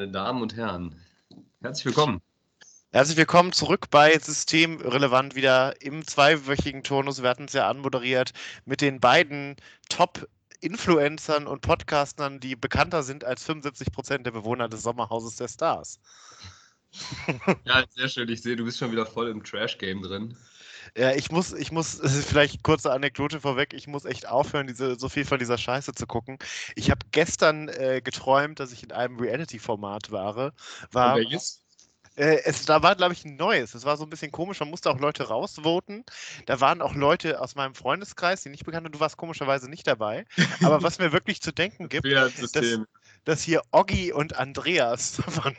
Meine Damen und Herren, herzlich willkommen. Herzlich willkommen zurück bei Systemrelevant wieder im zweiwöchigen Turnus. Wir hatten es ja anmoderiert mit den beiden Top-Influencern und Podcastern, die bekannter sind als 75 Prozent der Bewohner des Sommerhauses der Stars. Ja, sehr schön. Ich sehe, du bist schon wieder voll im Trash-Game drin. Ja, ich muss, ich muss, vielleicht kurze Anekdote vorweg, ich muss echt aufhören, diese, so viel von dieser Scheiße zu gucken. Ich habe gestern äh, geträumt, dass ich in einem Reality-Format war. war welches? Äh, es, da war, glaube ich, ein neues. Es war so ein bisschen komisch. Man musste auch Leute rausvoten. Da waren auch Leute aus meinem Freundeskreis, die nicht bekannt und du warst komischerweise nicht dabei. Aber was mir wirklich zu denken gibt, dass, dass hier Oggi und Andreas von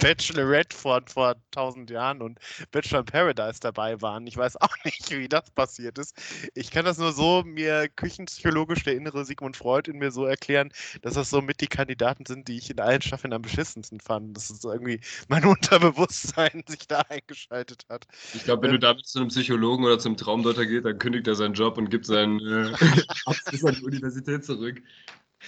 Bachelorette vor, vor 1000 Jahren und Bachelor in Paradise dabei waren. Ich weiß auch nicht, wie das passiert ist. Ich kann das nur so mir küchenpsychologisch der innere Sigmund Freud in mir so erklären, dass das so mit die Kandidaten sind, die ich in allen Staffeln am beschissensten fand. Das ist irgendwie mein Unterbewusstsein sich da eingeschaltet hat. Ich glaube, wenn ähm, du damit zu einem Psychologen oder zum Traumdeuter gehst, dann kündigt er seinen Job und gibt seinen äh, Abschluss an die Universität zurück.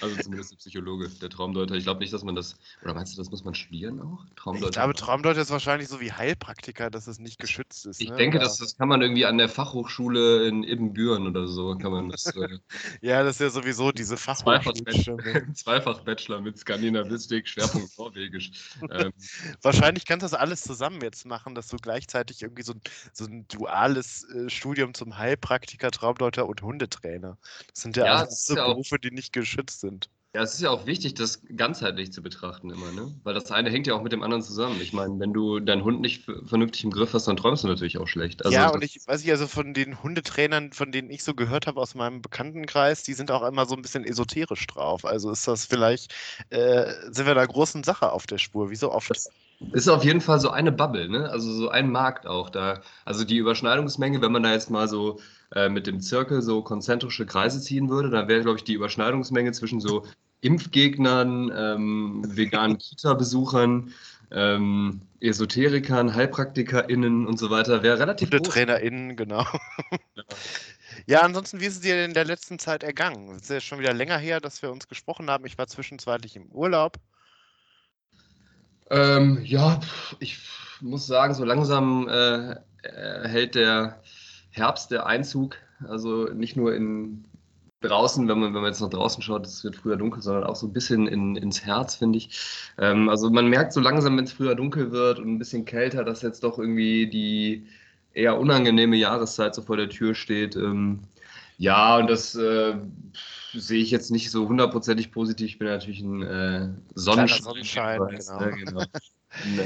Also zumindest der Psychologe, der Traumdeuter. Ich glaube nicht, dass man das. Oder meinst du, das muss man studieren auch? Traumdeuter? Ich glaube, Traumdeuter ist wahrscheinlich so wie Heilpraktiker, dass es nicht geschützt ist. Ich ne? denke, das, das kann man irgendwie an der Fachhochschule in Ibbenbüren oder so. Kann man das, äh, ja, das ist ja sowieso diese Fachhochschule. Zweifach-Bachelor mit Skandinavistik, Schwerpunkt Norwegisch. Ähm, wahrscheinlich kannst du das alles zusammen jetzt machen, dass du gleichzeitig irgendwie so, so ein duales äh, Studium zum Heilpraktiker, Traumdeuter und Hundetrainer. Das sind ja, ja alles so Berufe, die nicht geschützt sind sind. Ja, es ist ja auch wichtig, das ganzheitlich zu betrachten immer, ne? Weil das eine hängt ja auch mit dem anderen zusammen. Ich meine, wenn du deinen Hund nicht vernünftig im Griff hast, dann träumst du natürlich auch schlecht. Also ja, und ich weiß nicht, also von den Hundetrainern, von denen ich so gehört habe aus meinem Bekanntenkreis, die sind auch immer so ein bisschen esoterisch drauf. Also ist das vielleicht, äh, sind wir da großen Sache auf der Spur, wie so oft. Das ist auf jeden Fall so eine Bubble, ne? Also so ein Markt auch da. Also die Überschneidungsmenge, wenn man da jetzt mal so äh, mit dem Zirkel so konzentrische Kreise ziehen würde, dann wäre, glaube ich, die Überschneidungsmenge zwischen so Impfgegnern, ähm, veganen Kita-Besuchern, ähm, Esoterikern, HeilpraktikerInnen und so weiter, wäre relativ Gute TrainerInnen, genau. Ja. ja, ansonsten, wie ist es dir in der letzten Zeit ergangen? Es ist ja schon wieder länger her, dass wir uns gesprochen haben. Ich war zwischenzeitlich im Urlaub. Ähm, ja, ich muss sagen, so langsam äh, hält der Herbst der Einzug. Also nicht nur in draußen, wenn man, wenn man jetzt nach draußen schaut, es wird früher dunkel, sondern auch so ein bisschen in, ins Herz, finde ich. Ähm, also man merkt so langsam, wenn es früher dunkel wird und ein bisschen kälter, dass jetzt doch irgendwie die eher unangenehme Jahreszeit so vor der Tür steht. Ähm, ja, und das äh, sehe ich jetzt nicht so hundertprozentig positiv. Ich bin natürlich ein äh, Sonnenschein. Sonnenschein genau. Äh, genau.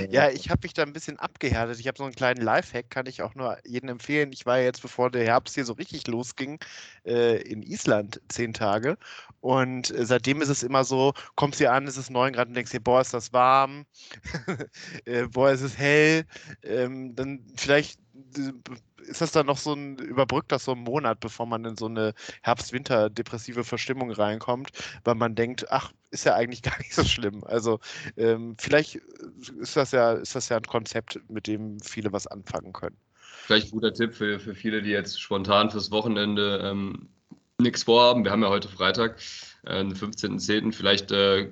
Ja, ich habe mich da ein bisschen abgehärtet. Ich habe so einen kleinen Lifehack, kann ich auch nur jedem empfehlen. Ich war ja jetzt, bevor der Herbst hier so richtig losging, äh, in Island zehn Tage. Und äh, seitdem ist es immer so, kommst hier an, es ist 9 Grad und denkst dir, boah, ist das warm, äh, boah, ist es hell. Ähm, dann vielleicht äh, ist das dann noch so ein, überbrückt das so einen Monat, bevor man in so eine Herbst-Winter-depressive Verstimmung reinkommt, weil man denkt, ach, ist ja eigentlich gar nicht so schlimm. Also ähm, vielleicht ist das ja, ist das ja ein Konzept, mit dem viele was anfangen können. Vielleicht ein guter Tipp für, für viele, die jetzt spontan fürs Wochenende ähm, nichts vorhaben. Wir haben ja heute Freitag, äh, den 15.10. Vielleicht äh,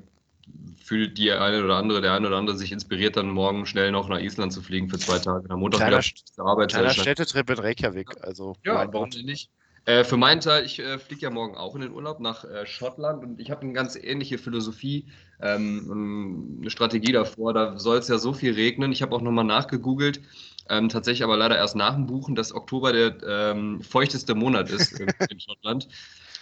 fühlt die eine oder andere, der eine oder andere sich inspiriert, dann morgen schnell noch nach Island zu fliegen für zwei Tage. Am Montag kleiner, wieder zur Arbeit. Kleiner Städtetrip in Reykjavik. Also ja, warum nicht? Äh, für meinen Teil, ich äh, fliege ja morgen auch in den Urlaub nach äh, Schottland und ich habe eine ganz ähnliche Philosophie, ähm, eine Strategie davor. Da soll es ja so viel regnen. Ich habe auch nochmal nachgegoogelt. Ähm, tatsächlich aber leider erst nach dem Buchen, dass Oktober der ähm, feuchteste Monat ist in, in Schottland.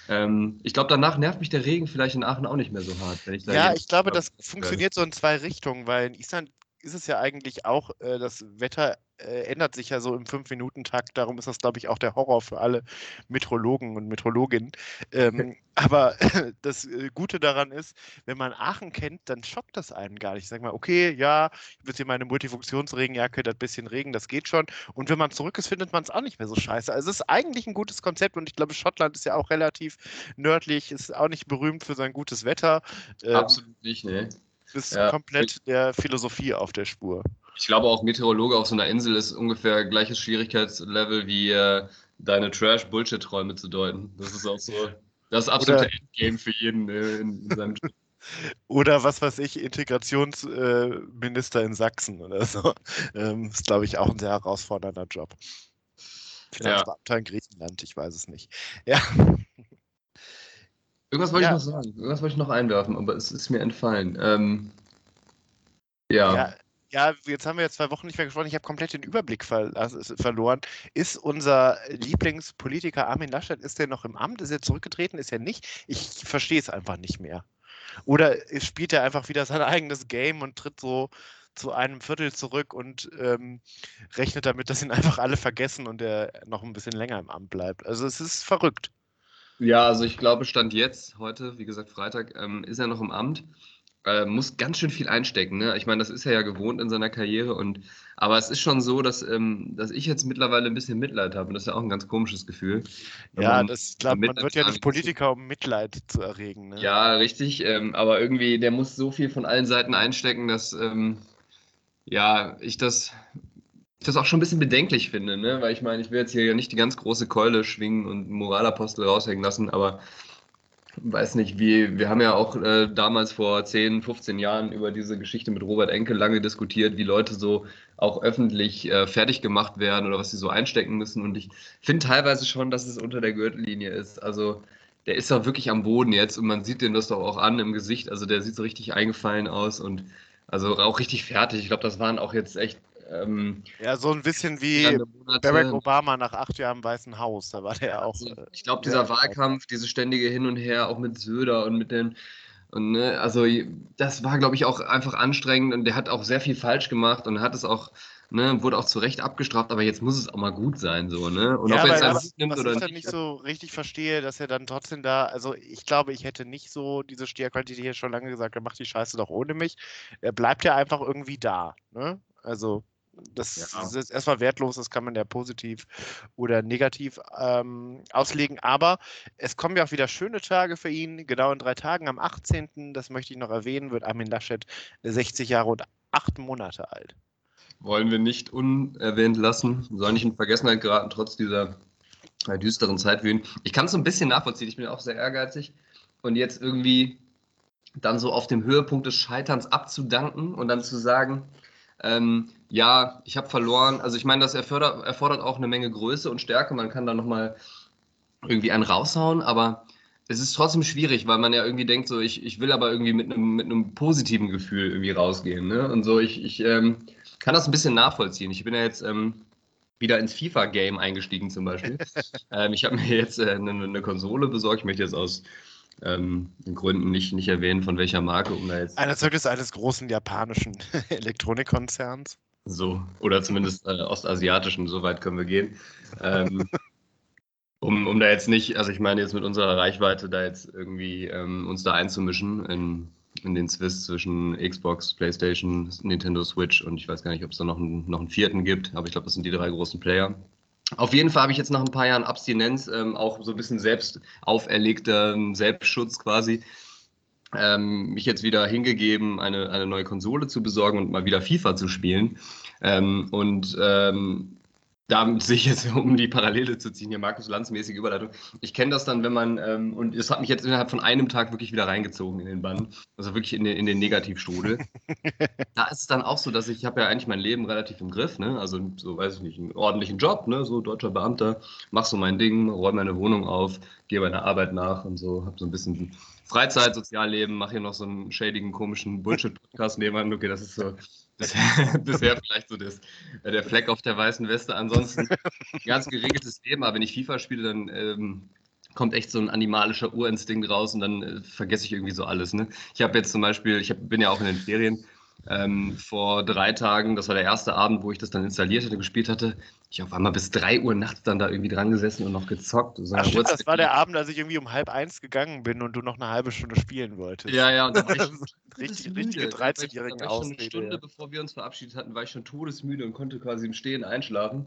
Ähm, ich glaube, danach nervt mich der Regen vielleicht in Aachen auch nicht mehr so hart. Ich ja, ich glaube, das funktioniert so in zwei Richtungen, weil in Island ist es ja eigentlich auch, äh, das Wetter äh, ändert sich ja so im Fünf-Minuten-Takt. Darum ist das, glaube ich, auch der Horror für alle Metrologen und Metrologinnen. Ähm, aber das äh, Gute daran ist, wenn man Aachen kennt, dann schockt das einen gar nicht. Ich sage mal, okay, ja, ich habe jetzt hier meine Multifunktionsregenjacke, das bisschen Regen, das geht schon. Und wenn man zurück ist, findet man es auch nicht mehr so scheiße. Also es ist eigentlich ein gutes Konzept und ich glaube, Schottland ist ja auch relativ nördlich, ist auch nicht berühmt für sein gutes Wetter. Ähm, Absolut nicht, ne. Ist ja. komplett der Philosophie auf der Spur. Ich glaube auch Meteorologe auf so einer Insel ist ungefähr gleiches Schwierigkeitslevel wie äh, deine Trash-Bullshit-Träume zu deuten. Das ist auch so das absolute Oder Endgame für jeden äh, in, in seinem Job. Oder was weiß ich, Integrationsminister äh, in Sachsen oder so. Ähm, ist, glaube ich, auch ein sehr herausfordernder Job. Finanzbeamter ja. in Griechenland, ich weiß es nicht. Ja. Irgendwas wollte ja. ich noch sagen, irgendwas wollte ich noch einwerfen, aber es ist mir entfallen. Ähm, ja. ja. Ja, jetzt haben wir jetzt zwei Wochen nicht mehr gesprochen. Ich habe komplett den Überblick ver verloren. Ist unser Lieblingspolitiker Armin Laschet, ist der noch im Amt? Ist er zurückgetreten? Ist er nicht? Ich verstehe es einfach nicht mehr. Oder spielt er einfach wieder sein eigenes Game und tritt so zu einem Viertel zurück und ähm, rechnet damit, dass ihn einfach alle vergessen und er noch ein bisschen länger im Amt bleibt. Also es ist verrückt. Ja, also ich glaube, Stand jetzt, heute, wie gesagt, Freitag, ähm, ist er noch im Amt äh, muss ganz schön viel einstecken. Ne? Ich meine, das ist er ja gewohnt in seiner Karriere. Und, aber es ist schon so, dass, ähm, dass ich jetzt mittlerweile ein bisschen Mitleid habe. Und das ist ja auch ein ganz komisches Gefühl. Ja, man, das glaub, man wird ja nicht Politiker, um Mitleid zu erregen. Ne? Ja, richtig. Ähm, aber irgendwie, der muss so viel von allen Seiten einstecken, dass ähm, ja, ich das, das auch schon ein bisschen bedenklich finde. Ne? Weil ich meine, ich will jetzt hier ja nicht die ganz große Keule schwingen und Moralapostel raushängen lassen, aber weiß nicht, wie, wir haben ja auch äh, damals vor 10, 15 Jahren über diese Geschichte mit Robert Enkel lange diskutiert, wie Leute so auch öffentlich äh, fertig gemacht werden oder was sie so einstecken müssen. Und ich finde teilweise schon, dass es unter der Gürtellinie ist. Also der ist doch wirklich am Boden jetzt und man sieht den das doch auch an im Gesicht. Also der sieht so richtig eingefallen aus und also auch richtig fertig. Ich glaube, das waren auch jetzt echt ähm, ja, so ein bisschen wie Barack Obama nach acht Jahren im Weißen Haus. Da war der auch. Also, äh, ich glaube, dieser Wahlkampf, diese ständige Hin und Her, auch mit Söder und mit den. Und, ne, also, das war, glaube ich, auch einfach anstrengend und der hat auch sehr viel falsch gemacht und hat es auch. Ne, wurde auch zu Recht abgestraft, aber jetzt muss es auch mal gut sein, so, ne? Und ja, ob er jetzt was, nimmt was oder ich dann nicht so richtig verstehe, dass er dann trotzdem da, also ich glaube, ich hätte nicht so diese Stierqualität hier schon lange gesagt, er macht die Scheiße doch ohne mich. Er bleibt ja einfach irgendwie da, ne? Also das ja. ist erstmal wertlos, das kann man ja positiv oder negativ ähm, auslegen. Aber es kommen ja auch wieder schöne Tage für ihn. Genau in drei Tagen, am 18., das möchte ich noch erwähnen, wird Armin Laschet 60 Jahre und acht Monate alt. Wollen wir nicht unerwähnt lassen, soll nicht in Vergessenheit geraten, trotz dieser äh, düsteren Zeit für ihn. Ich kann es so ein bisschen nachvollziehen, ich bin auch sehr ehrgeizig. Und jetzt irgendwie dann so auf dem Höhepunkt des Scheiterns abzudanken und dann zu sagen, ähm, ja, ich habe verloren. Also ich meine, das erfordert, erfordert auch eine Menge Größe und Stärke. Man kann da nochmal irgendwie einen raushauen, aber es ist trotzdem schwierig, weil man ja irgendwie denkt, so ich, ich will aber irgendwie mit einem, mit einem positiven Gefühl irgendwie rausgehen. Ne? Und so, ich, ich ähm, kann das ein bisschen nachvollziehen. Ich bin ja jetzt ähm, wieder ins FIFA-Game eingestiegen zum Beispiel. ähm, ich habe mir jetzt äh, eine, eine, Konsole besorgt. Ich möchte jetzt aus ähm, Gründen nicht, nicht erwähnen, von welcher Marke, um da jetzt. Einer Zeugnis eines großen japanischen Elektronikkonzerns. So, oder zumindest äh, ostasiatischen, so weit können wir gehen. Ähm, um, um da jetzt nicht, also ich meine jetzt mit unserer Reichweite da jetzt irgendwie ähm, uns da einzumischen in, in den Zwist zwischen Xbox, PlayStation, Nintendo Switch und ich weiß gar nicht, ob es da noch einen, noch einen vierten gibt, aber ich glaube, das sind die drei großen Player. Auf jeden Fall habe ich jetzt nach ein paar Jahren Abstinenz, ähm, auch so ein bisschen selbst auferlegter Selbstschutz quasi, ähm, mich jetzt wieder hingegeben, eine, eine neue Konsole zu besorgen und mal wieder FIFA zu spielen. Ähm, und ähm, da sehe ich jetzt, um die Parallele zu ziehen, hier Markus Lanz-mäßige Überleitung. Ich kenne das dann, wenn man, ähm, und es hat mich jetzt innerhalb von einem Tag wirklich wieder reingezogen in den Bann, also wirklich in den, in den Negativstrudel. da ist es dann auch so, dass ich, ich habe ja eigentlich mein Leben relativ im Griff, ne? also so, weiß ich nicht, einen ordentlichen Job, ne? so deutscher Beamter, mach so mein Ding, räume meine Wohnung auf, gehe meiner Arbeit nach und so, habe so ein bisschen Freizeit, Sozialleben, mache hier noch so einen schädigen, komischen Bullshit-Podcast nebenan. Okay, das ist so bisher, vielleicht so das, äh, der Fleck auf der weißen Weste. Ansonsten ganz geregeltes Leben, aber wenn ich FIFA spiele, dann ähm, kommt echt so ein animalischer Urinstinkt raus und dann äh, vergesse ich irgendwie so alles. Ne? Ich habe jetzt zum Beispiel, ich hab, bin ja auch in den Ferien, ähm, vor drei Tagen, das war der erste Abend, wo ich das dann installiert hatte, gespielt hatte. Ich auf einmal bis drei Uhr nachts dann da irgendwie dran gesessen und noch gezockt. So Ach, stimmt, das war der Abend, als ich irgendwie um halb eins gegangen bin und du noch eine halbe Stunde spielen wolltest. Ja, ja, und dann war ich richtig, richtige 13-jährige Ausrede. Eine Stunde, ja. bevor wir uns verabschiedet hatten, war ich schon todesmüde und konnte quasi im Stehen einschlafen.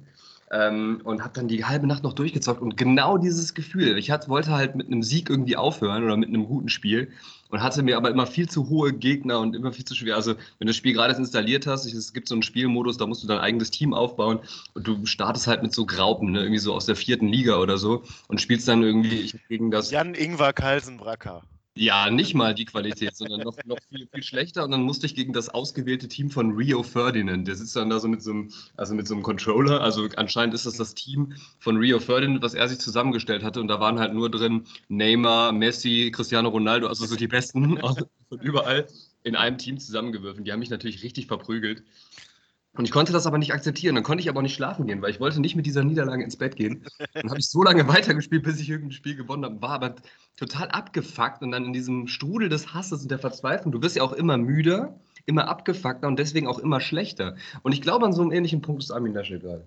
Ähm, und habe dann die halbe Nacht noch durchgezockt und genau dieses Gefühl. Ich hat, wollte halt mit einem Sieg irgendwie aufhören oder mit einem guten Spiel und hatte mir aber immer viel zu hohe Gegner und immer viel zu schwer. Also, wenn du das Spiel gerade installiert hast, es gibt so einen Spielmodus, da musst du dein eigenes Team aufbauen und du startest halt mit so Graupen, ne? irgendwie so aus der vierten Liga oder so und spielst dann irgendwie gegen das. Jan Ingvar Kalsenbracker. Ja, nicht mal die Qualität, sondern noch, noch viel, viel schlechter. Und dann musste ich gegen das ausgewählte Team von Rio Ferdinand. Der sitzt dann da so mit so einem, also mit so einem Controller. Also anscheinend ist das das Team von Rio Ferdinand, was er sich zusammengestellt hatte. Und da waren halt nur drin Neymar, Messi, Cristiano Ronaldo, also so die Besten von überall in einem Team zusammengewürfelt. Die haben mich natürlich richtig verprügelt. Und ich konnte das aber nicht akzeptieren. Dann konnte ich aber auch nicht schlafen gehen, weil ich wollte nicht mit dieser Niederlage ins Bett gehen. Dann habe ich so lange weitergespielt, bis ich irgendein Spiel gewonnen habe. War aber total abgefuckt und dann in diesem Strudel des Hasses und der Verzweiflung. Du wirst ja auch immer müder, immer abgefuckter und deswegen auch immer schlechter. Und ich glaube, an so einem ähnlichen Punkt ist Armin Laschet gerade.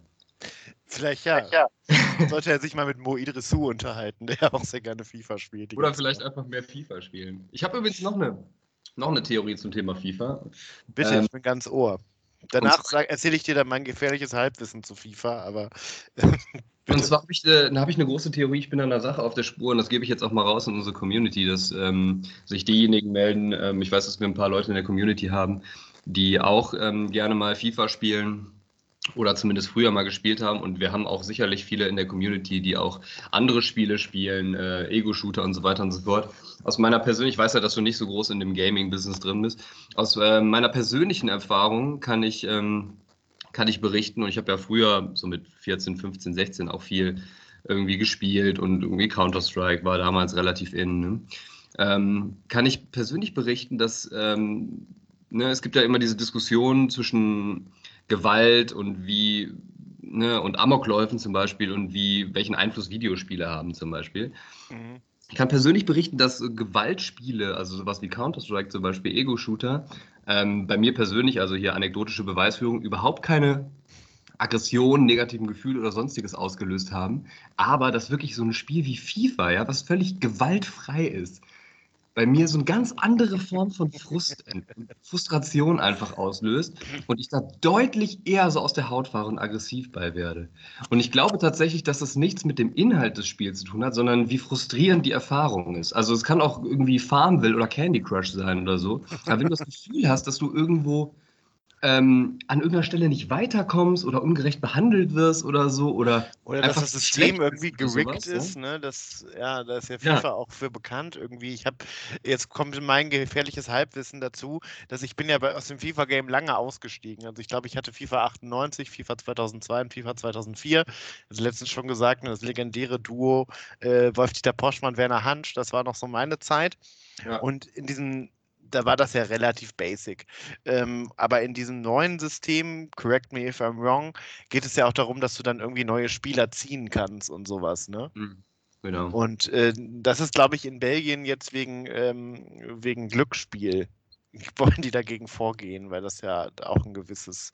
Vielleicht ja. ja. Sollte er sich mal mit Mo Idrissou unterhalten, der auch sehr gerne FIFA spielt. Oder vielleicht Zeit. einfach mehr FIFA spielen. Ich habe übrigens noch eine, noch eine Theorie zum Thema FIFA. Bitte, ähm, ich bin ganz Ohr. Danach erzähle ich dir dann mein gefährliches Halbwissen zu FIFA, aber. und zwar habe ich, äh, hab ich eine große Theorie, ich bin an der Sache auf der Spur und das gebe ich jetzt auch mal raus in unsere Community, dass ähm, sich diejenigen melden, ähm, ich weiß, dass wir ein paar Leute in der Community haben, die auch ähm, gerne mal FIFA spielen oder zumindest früher mal gespielt haben. Und wir haben auch sicherlich viele in der Community, die auch andere Spiele spielen, äh, Ego-Shooter und so weiter und so fort. Aus meiner persönlichen, ich weiß ja, dass du nicht so groß in dem Gaming-Business drin bist. Aus äh, meiner persönlichen Erfahrung kann ich, ähm, kann ich berichten, und ich habe ja früher so mit 14, 15, 16 auch viel irgendwie gespielt und irgendwie Counter-Strike war damals relativ in. Ne? Ähm, kann ich persönlich berichten, dass ähm, ne, es gibt ja immer diese Diskussion zwischen Gewalt und wie ne, und Amokläufen zum Beispiel und wie welchen Einfluss Videospiele haben zum Beispiel. Mhm. Ich kann persönlich berichten, dass Gewaltspiele, also sowas wie Counter-Strike zum Beispiel, Ego-Shooter, ähm, bei mir persönlich, also hier anekdotische Beweisführung, überhaupt keine Aggression, negativen Gefühl oder sonstiges ausgelöst haben, aber dass wirklich so ein Spiel wie FIFA, ja, was völlig gewaltfrei ist, bei mir so eine ganz andere Form von Frust, äh, Frustration einfach auslöst und ich da deutlich eher so aus der Haut fahre und aggressiv bei werde. Und ich glaube tatsächlich, dass das nichts mit dem Inhalt des Spiels zu tun hat, sondern wie frustrierend die Erfahrung ist. Also es kann auch irgendwie Farmville oder Candy Crush sein oder so. Aber wenn du das Gefühl hast, dass du irgendwo ähm, an irgendeiner Stelle nicht weiterkommst oder ungerecht behandelt wirst oder so oder oder dass das System irgendwie gerickt ist, ne? Das ja, da ist ja FIFA ja. auch für bekannt irgendwie. Ich habe jetzt kommt mein gefährliches Halbwissen dazu, dass ich bin ja bei, aus dem FIFA Game lange ausgestiegen. Also ich glaube, ich hatte FIFA 98, FIFA 2002 und FIFA 2004. Also letztens schon gesagt, ne, das legendäre Duo äh, Wolf-Dieter Poschmann, Werner Hansch, das war noch so meine Zeit. Ja. Und in diesem da war das ja relativ basic. Ähm, aber in diesem neuen System, correct me if I'm wrong, geht es ja auch darum, dass du dann irgendwie neue Spieler ziehen kannst und sowas, ne? Mhm. Genau. Und äh, das ist, glaube ich, in Belgien jetzt wegen, ähm, wegen Glücksspiel wollen die dagegen vorgehen, weil das ja auch ein gewisses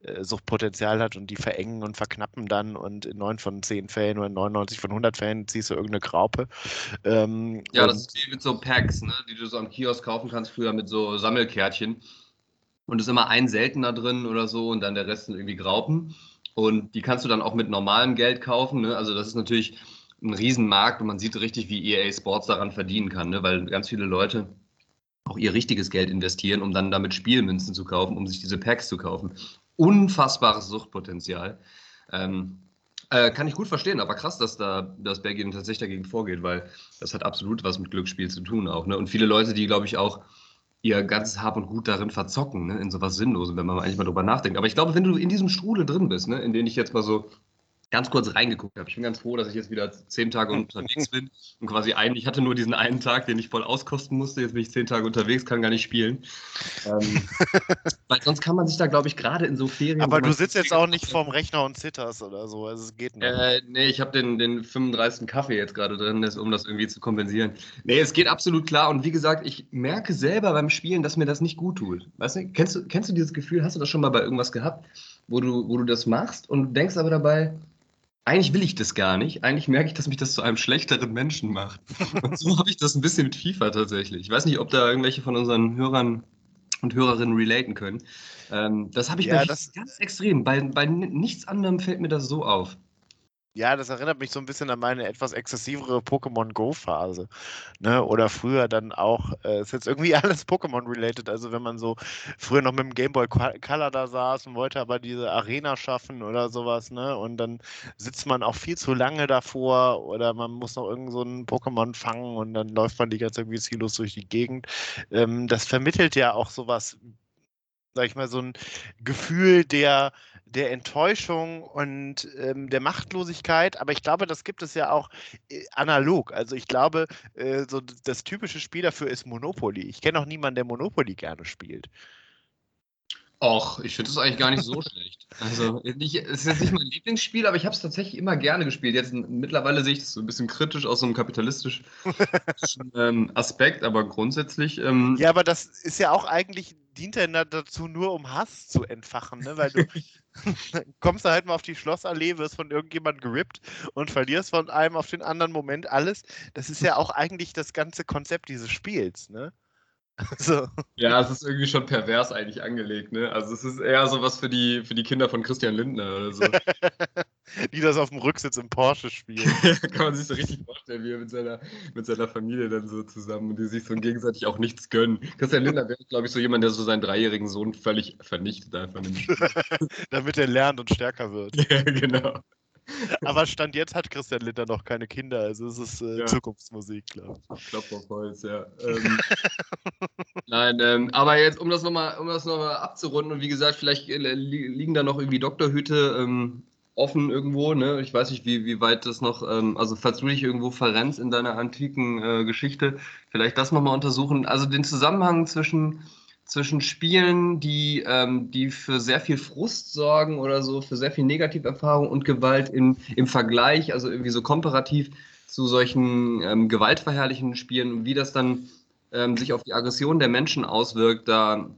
äh, Suchtpotenzial hat und die verengen und verknappen dann und in neun von zehn Fällen oder in 99 von 100 Fällen ziehst du irgendeine Graupe. Ähm, ja, das ist wie mit so Packs, ne, die du so am Kiosk kaufen kannst, früher mit so Sammelkärtchen. Und es ist immer ein seltener drin oder so und dann der Rest sind irgendwie Graupen. Und die kannst du dann auch mit normalem Geld kaufen. Ne? Also das ist natürlich ein Riesenmarkt und man sieht richtig, wie EA Sports daran verdienen kann, ne? weil ganz viele Leute auch ihr richtiges Geld investieren, um dann damit Spielmünzen zu kaufen, um sich diese Packs zu kaufen. Unfassbares Suchtpotenzial. Ähm, äh, kann ich gut verstehen, aber krass, dass da das Belgien tatsächlich dagegen vorgeht, weil das hat absolut was mit Glücksspiel zu tun auch. Ne? Und viele Leute, die, glaube ich, auch ihr ganzes Hab und Gut darin verzocken, ne? in sowas Sinnlosem, wenn man eigentlich mal drüber nachdenkt. Aber ich glaube, wenn du in diesem Strudel drin bist, ne? in den ich jetzt mal so ganz kurz reingeguckt habe. Ich bin ganz froh, dass ich jetzt wieder zehn Tage unterwegs bin und quasi einen, ich hatte nur diesen einen Tag, den ich voll auskosten musste. Jetzt bin ich zehn Tage unterwegs, kann gar nicht spielen. Ähm, weil sonst kann man sich da, glaube ich, gerade in so Ferien. Aber du sitzt jetzt auch nicht vorm Rechner und zitterst oder so. Also es geht nicht. Äh, nee, ich habe den, den 35. Kaffee jetzt gerade drin, um das irgendwie zu kompensieren. Nee, es geht absolut klar. Und wie gesagt, ich merke selber beim Spielen, dass mir das nicht gut tut. Weißt du, kennst du, kennst du dieses Gefühl, hast du das schon mal bei irgendwas gehabt, wo du, wo du das machst und denkst aber dabei, eigentlich will ich das gar nicht. Eigentlich merke ich, dass mich das zu einem schlechteren Menschen macht. Und so habe ich das ein bisschen mit FIFA tatsächlich. Ich weiß nicht, ob da irgendwelche von unseren Hörern und Hörerinnen relaten können. Ähm, das habe ich ja, bei das ganz extrem. Bei, bei nichts anderem fällt mir das so auf. Ja, das erinnert mich so ein bisschen an meine etwas exzessivere Pokémon Go-Phase. Ne? Oder früher dann auch, äh, ist jetzt irgendwie alles Pokémon-related. Also wenn man so früher noch mit dem Game Boy Color da saß und wollte aber diese Arena schaffen oder sowas, ne? Und dann sitzt man auch viel zu lange davor oder man muss noch irgend so ein Pokémon fangen und dann läuft man die ganze irgendwie ziellos durch die Gegend. Ähm, das vermittelt ja auch sowas, sag ich mal, so ein Gefühl der der Enttäuschung und ähm, der Machtlosigkeit. Aber ich glaube, das gibt es ja auch äh, analog. Also ich glaube, äh, so das typische Spiel dafür ist Monopoly. Ich kenne auch niemanden, der Monopoly gerne spielt. Och, ich finde es eigentlich gar nicht so schlecht. Also, es ist jetzt nicht mein Lieblingsspiel, aber ich habe es tatsächlich immer gerne gespielt. Jetzt mittlerweile sehe ich das so ein bisschen kritisch aus so einem kapitalistischen ähm, Aspekt, aber grundsätzlich. Ähm, ja, aber das ist ja auch eigentlich, dient ja dazu nur, um Hass zu entfachen, ne? Weil du kommst da halt mal auf die Schlossallee, wirst von irgendjemandem gerippt und verlierst von einem auf den anderen Moment alles. Das ist ja auch eigentlich das ganze Konzept dieses Spiels, ne? Also. Ja, es ist irgendwie schon pervers eigentlich angelegt, ne? Also es ist eher so was für die, für die Kinder von Christian Lindner oder so. die das auf dem Rücksitz im Porsche spielen. Kann man sich so richtig vorstellen, wie er mit seiner, mit seiner Familie dann so zusammen und die sich so gegenseitig auch nichts gönnen. Christian Lindner wäre, glaube ich, so jemand, der so seinen dreijährigen Sohn völlig vernichtet einfach. Damit er lernt und stärker wird. Ja, genau. Aber Stand jetzt hat Christian Linder noch keine Kinder, also es ist äh, ja. Zukunftsmusik, glaube ich. Klopf auf Holz, ja. Ähm, nein, ähm, aber jetzt, um das nochmal um noch abzurunden und wie gesagt, vielleicht äh, liegen da noch irgendwie Doktorhüte ähm, offen irgendwo, ne? Ich weiß nicht, wie, wie weit das noch, ähm, also falls du dich irgendwo verrennst in deiner antiken äh, Geschichte, vielleicht das nochmal untersuchen. Also den Zusammenhang zwischen zwischen Spielen, die, ähm, die für sehr viel Frust sorgen oder so, für sehr viel Negativerfahrung und Gewalt in, im Vergleich, also irgendwie so komparativ zu solchen ähm, gewaltverherrlichenden Spielen und wie das dann ähm, sich auf die Aggression der Menschen auswirkt, da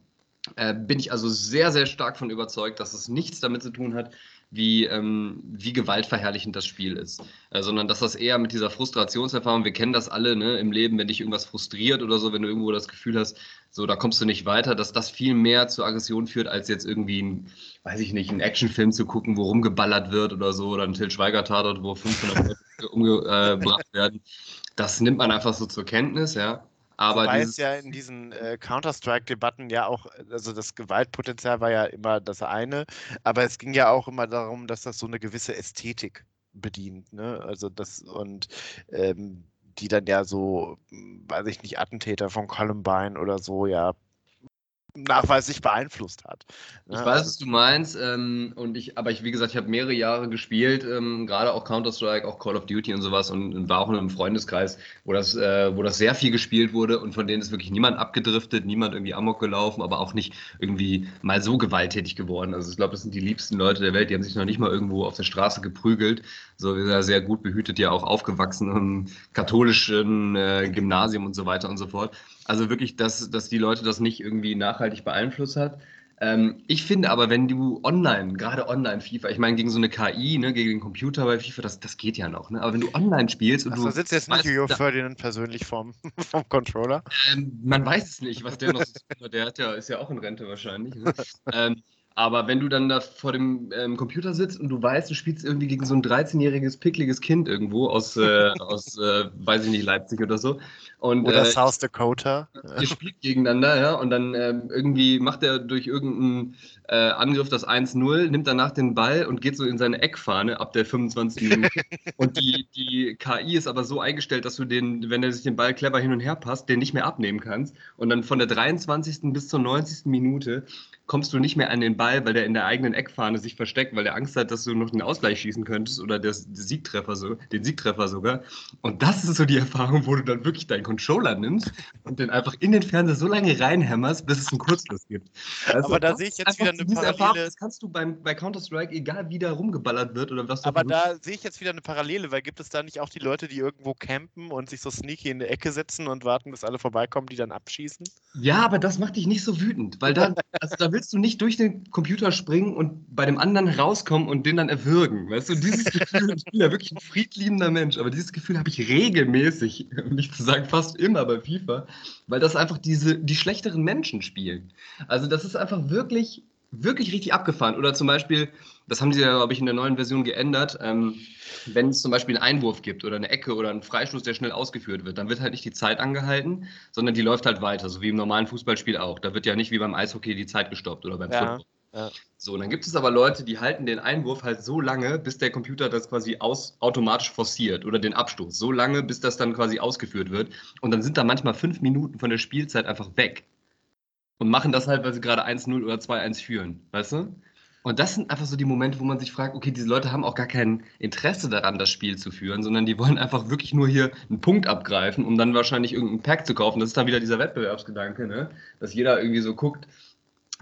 äh, bin ich also sehr, sehr stark von überzeugt, dass es nichts damit zu tun hat, wie, ähm, wie gewaltverherrlichend das Spiel ist, äh, sondern dass das eher mit dieser Frustrationserfahrung, wir kennen das alle ne, im Leben, wenn dich irgendwas frustriert oder so, wenn du irgendwo das Gefühl hast, so da kommst du nicht weiter, dass das viel mehr zu Aggression führt, als jetzt irgendwie ein, weiß ich nicht, einen Actionfilm zu gucken, wo rumgeballert wird oder so, oder ein Till Schweiger-Tatort, wo 500 Leute umgebracht werden. Das nimmt man einfach so zur Kenntnis, ja. Aber Wobei es ja in diesen äh, Counter-Strike-Debatten ja auch, also das Gewaltpotenzial war ja immer das eine, aber es ging ja auch immer darum, dass das so eine gewisse Ästhetik bedient. Ne? Also das und ähm, die dann ja so, weiß ich nicht, Attentäter von Columbine oder so ja nachweislich beeinflusst hat. Ich weiß, was du meinst, ähm, und ich, aber ich, wie gesagt, ich habe mehrere Jahre gespielt, ähm, gerade auch Counter-Strike, auch Call of Duty und sowas und, und war auch in einem Freundeskreis, wo das, äh, wo das sehr viel gespielt wurde und von denen ist wirklich niemand abgedriftet, niemand irgendwie amok gelaufen, aber auch nicht irgendwie mal so gewalttätig geworden. Also ich glaube, das sind die liebsten Leute der Welt, die haben sich noch nicht mal irgendwo auf der Straße geprügelt, so sehr, sehr gut behütet, ja auch aufgewachsen im katholischen äh, Gymnasium und so weiter und so fort. Also wirklich, dass, dass die Leute das nicht irgendwie nachhaltig beeinflusst hat. Ähm, ich finde aber, wenn du online, gerade online FIFA, ich meine, gegen so eine KI, ne, gegen den Computer bei FIFA, das, das geht ja noch. Ne? Aber wenn du online spielst und Ach, du. sitzt jetzt nicht Jojo Ferdinand persönlich vom, vom Controller? Ähm, man weiß es nicht, was der noch so Der hat ja, ist ja auch in Rente wahrscheinlich. Ne? ähm, aber wenn du dann da vor dem ähm, Computer sitzt und du weißt, du spielst irgendwie gegen so ein 13-jähriges, pickliges Kind irgendwo aus, äh, aus äh, weiß ich nicht, Leipzig oder so. Und, oder äh, South Dakota. Ihr spielt gegeneinander, ja, und dann ähm, irgendwie macht er durch irgendeinen äh, Angriff das 1-0, nimmt danach den Ball und geht so in seine Eckfahne ab der 25 Minute. und die, die KI ist aber so eingestellt, dass du den, wenn er sich den Ball clever hin und her passt, den nicht mehr abnehmen kannst. Und dann von der 23. bis zur 90. Minute kommst du nicht mehr an den Ball, weil der in der eigenen Eckfahne sich versteckt, weil er Angst hat, dass du noch den Ausgleich schießen könntest oder das, den Siegtreffer so, den Siegtreffer sogar. Und das ist so die Erfahrung, wo du dann wirklich deinen Controller nimmst und den einfach in den Fernseher so lange reinhämmerst, bis es einen Kurzschluss gibt. Also, Aber da sehe ich jetzt wieder eine Parallele. Erfahrung, das kannst du beim, bei Counter-Strike, egal wie da rumgeballert wird oder was du Aber da sehe ich jetzt wieder eine Parallele, weil gibt es da nicht auch die Leute, die irgendwo campen und sich so sneaky in eine Ecke setzen und warten, bis alle vorbeikommen, die dann abschießen? Ja, aber das macht dich nicht so wütend, weil da, also da willst du nicht durch den Computer springen und bei dem anderen rauskommen und den dann erwürgen. Weißt du, dieses Gefühl, ich bin ja wirklich ein friedliebender Mensch, aber dieses Gefühl habe ich regelmäßig, um nicht zu sagen fast immer bei FIFA, weil das einfach diese, die schlechteren Menschen spielen. Also das ist einfach wirklich, wirklich richtig abgefahren. Oder zum Beispiel, das haben sie ja, glaube ich, in der neuen Version geändert. Ähm, wenn es zum Beispiel einen Einwurf gibt oder eine Ecke oder einen Freistoß, der schnell ausgeführt wird, dann wird halt nicht die Zeit angehalten, sondern die läuft halt weiter, so wie im normalen Fußballspiel auch. Da wird ja nicht wie beim Eishockey die Zeit gestoppt oder beim ja, Football. Ja. So, und dann gibt es aber Leute, die halten den Einwurf halt so lange, bis der Computer das quasi aus, automatisch forciert oder den Abstoß. So lange, bis das dann quasi ausgeführt wird. Und dann sind da manchmal fünf Minuten von der Spielzeit einfach weg. Und machen das halt, weil sie gerade 1-0 oder 2-1 führen. Weißt du? Und das sind einfach so die Momente, wo man sich fragt, okay, diese Leute haben auch gar kein Interesse daran, das Spiel zu führen, sondern die wollen einfach wirklich nur hier einen Punkt abgreifen, um dann wahrscheinlich irgendeinen Pack zu kaufen. Das ist dann wieder dieser Wettbewerbsgedanke, ne? dass jeder irgendwie so guckt.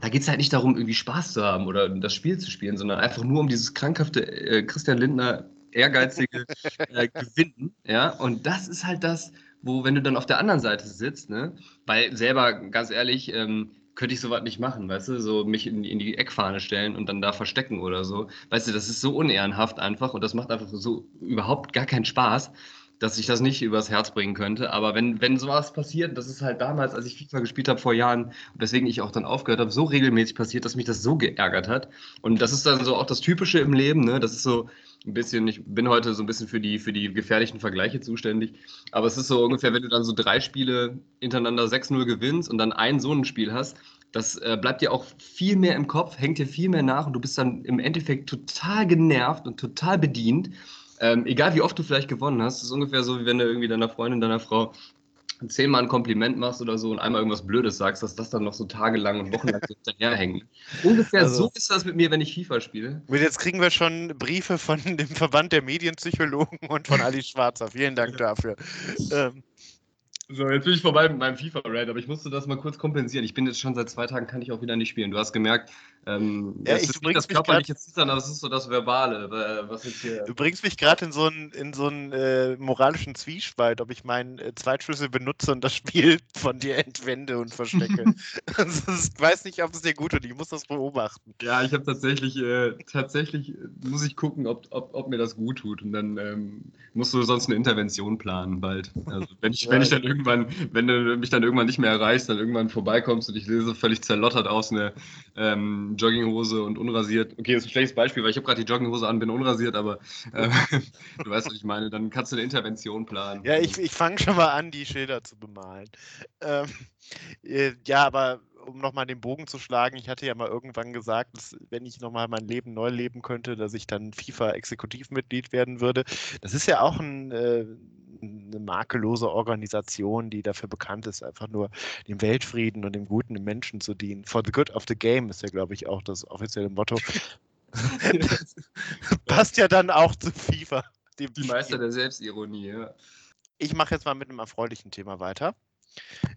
Da geht es halt nicht darum, irgendwie Spaß zu haben oder das Spiel zu spielen, sondern einfach nur um dieses krankhafte äh, Christian Lindner ehrgeizige äh, Gewinnen. Ja? Und das ist halt das, wo, wenn du dann auf der anderen Seite sitzt, ne? weil selber, ganz ehrlich, ähm, könnte ich sowas nicht machen, weißt du, so mich in, in, die Eckfahne stellen und dann da verstecken oder so. Weißt du, das ist so unehrenhaft einfach und das macht einfach so überhaupt gar keinen Spaß, dass ich das nicht übers Herz bringen könnte. Aber wenn, wenn sowas passiert, das ist halt damals, als ich FIFA gespielt habe vor Jahren, weswegen ich auch dann aufgehört habe, so regelmäßig passiert, dass mich das so geärgert hat. Und das ist dann so auch das Typische im Leben, ne? Das ist so, ein bisschen, ich bin heute so ein bisschen für die, für die gefährlichen Vergleiche zuständig, aber es ist so ungefähr, wenn du dann so drei Spiele hintereinander 6-0 gewinnst und dann ein so ein Spiel hast, das äh, bleibt dir auch viel mehr im Kopf, hängt dir viel mehr nach und du bist dann im Endeffekt total genervt und total bedient. Ähm, egal wie oft du vielleicht gewonnen hast, ist ungefähr so, wie wenn du irgendwie deiner Freundin, deiner Frau zehnmal ein Kompliment machst oder so und einmal irgendwas Blödes sagst, dass das dann noch so tagelang und wochenlang hinterherhängt. Ungefähr also, so ist das mit mir, wenn ich FIFA spiele. Jetzt kriegen wir schon Briefe von dem Verband der Medienpsychologen und von Ali Schwarzer. Vielen Dank dafür. Ähm, so, jetzt bin ich vorbei mit meinem FIFA-Raid, aber ich musste das mal kurz kompensieren. Ich bin jetzt schon seit zwei Tagen, kann ich auch wieder nicht spielen. Du hast gemerkt, ähm, ja, das ich, ist nicht das körperliche Zittern, aber es ist so das Verbale, was jetzt hier. Du bringst mich gerade in so einen, so äh, moralischen Zwiespalt, ob ich meinen äh, Zweitschlüssel benutze und das Spiel von dir entwende und verstecke. also, ich weiß nicht, ob es dir gut tut. Ich muss das beobachten. Ja, ich habe tatsächlich, äh, tatsächlich muss ich gucken, ob, ob, ob, mir das gut tut. Und dann ähm, musst du sonst eine Intervention planen bald. Also, wenn ich, ja, wenn ich dann irgendwann, wenn du mich dann irgendwann nicht mehr erreichst, dann irgendwann vorbeikommst und ich lese völlig zerlottert aus, eine ähm, Jogginghose und unrasiert. Okay, das ist ein schlechtes Beispiel, weil ich habe gerade die Jogginghose an, bin unrasiert, aber äh, du weißt, was ich meine. Dann kannst du eine Intervention planen. Ja, ich, ich fange schon mal an, die Schilder zu bemalen. Ähm, äh, ja, aber um nochmal den Bogen zu schlagen, ich hatte ja mal irgendwann gesagt, dass, wenn ich nochmal mein Leben neu leben könnte, dass ich dann FIFA-Exekutivmitglied werden würde. Das ist ja auch ein, äh, eine makellose Organisation, die dafür bekannt ist, einfach nur dem Weltfrieden und dem Guten im Menschen zu dienen. For the good of the game ist ja, glaube ich, auch das offizielle Motto. Passt ja dann auch zu FIFA. Die Meister der Selbstironie, ja. Ich mache jetzt mal mit einem erfreulichen Thema weiter.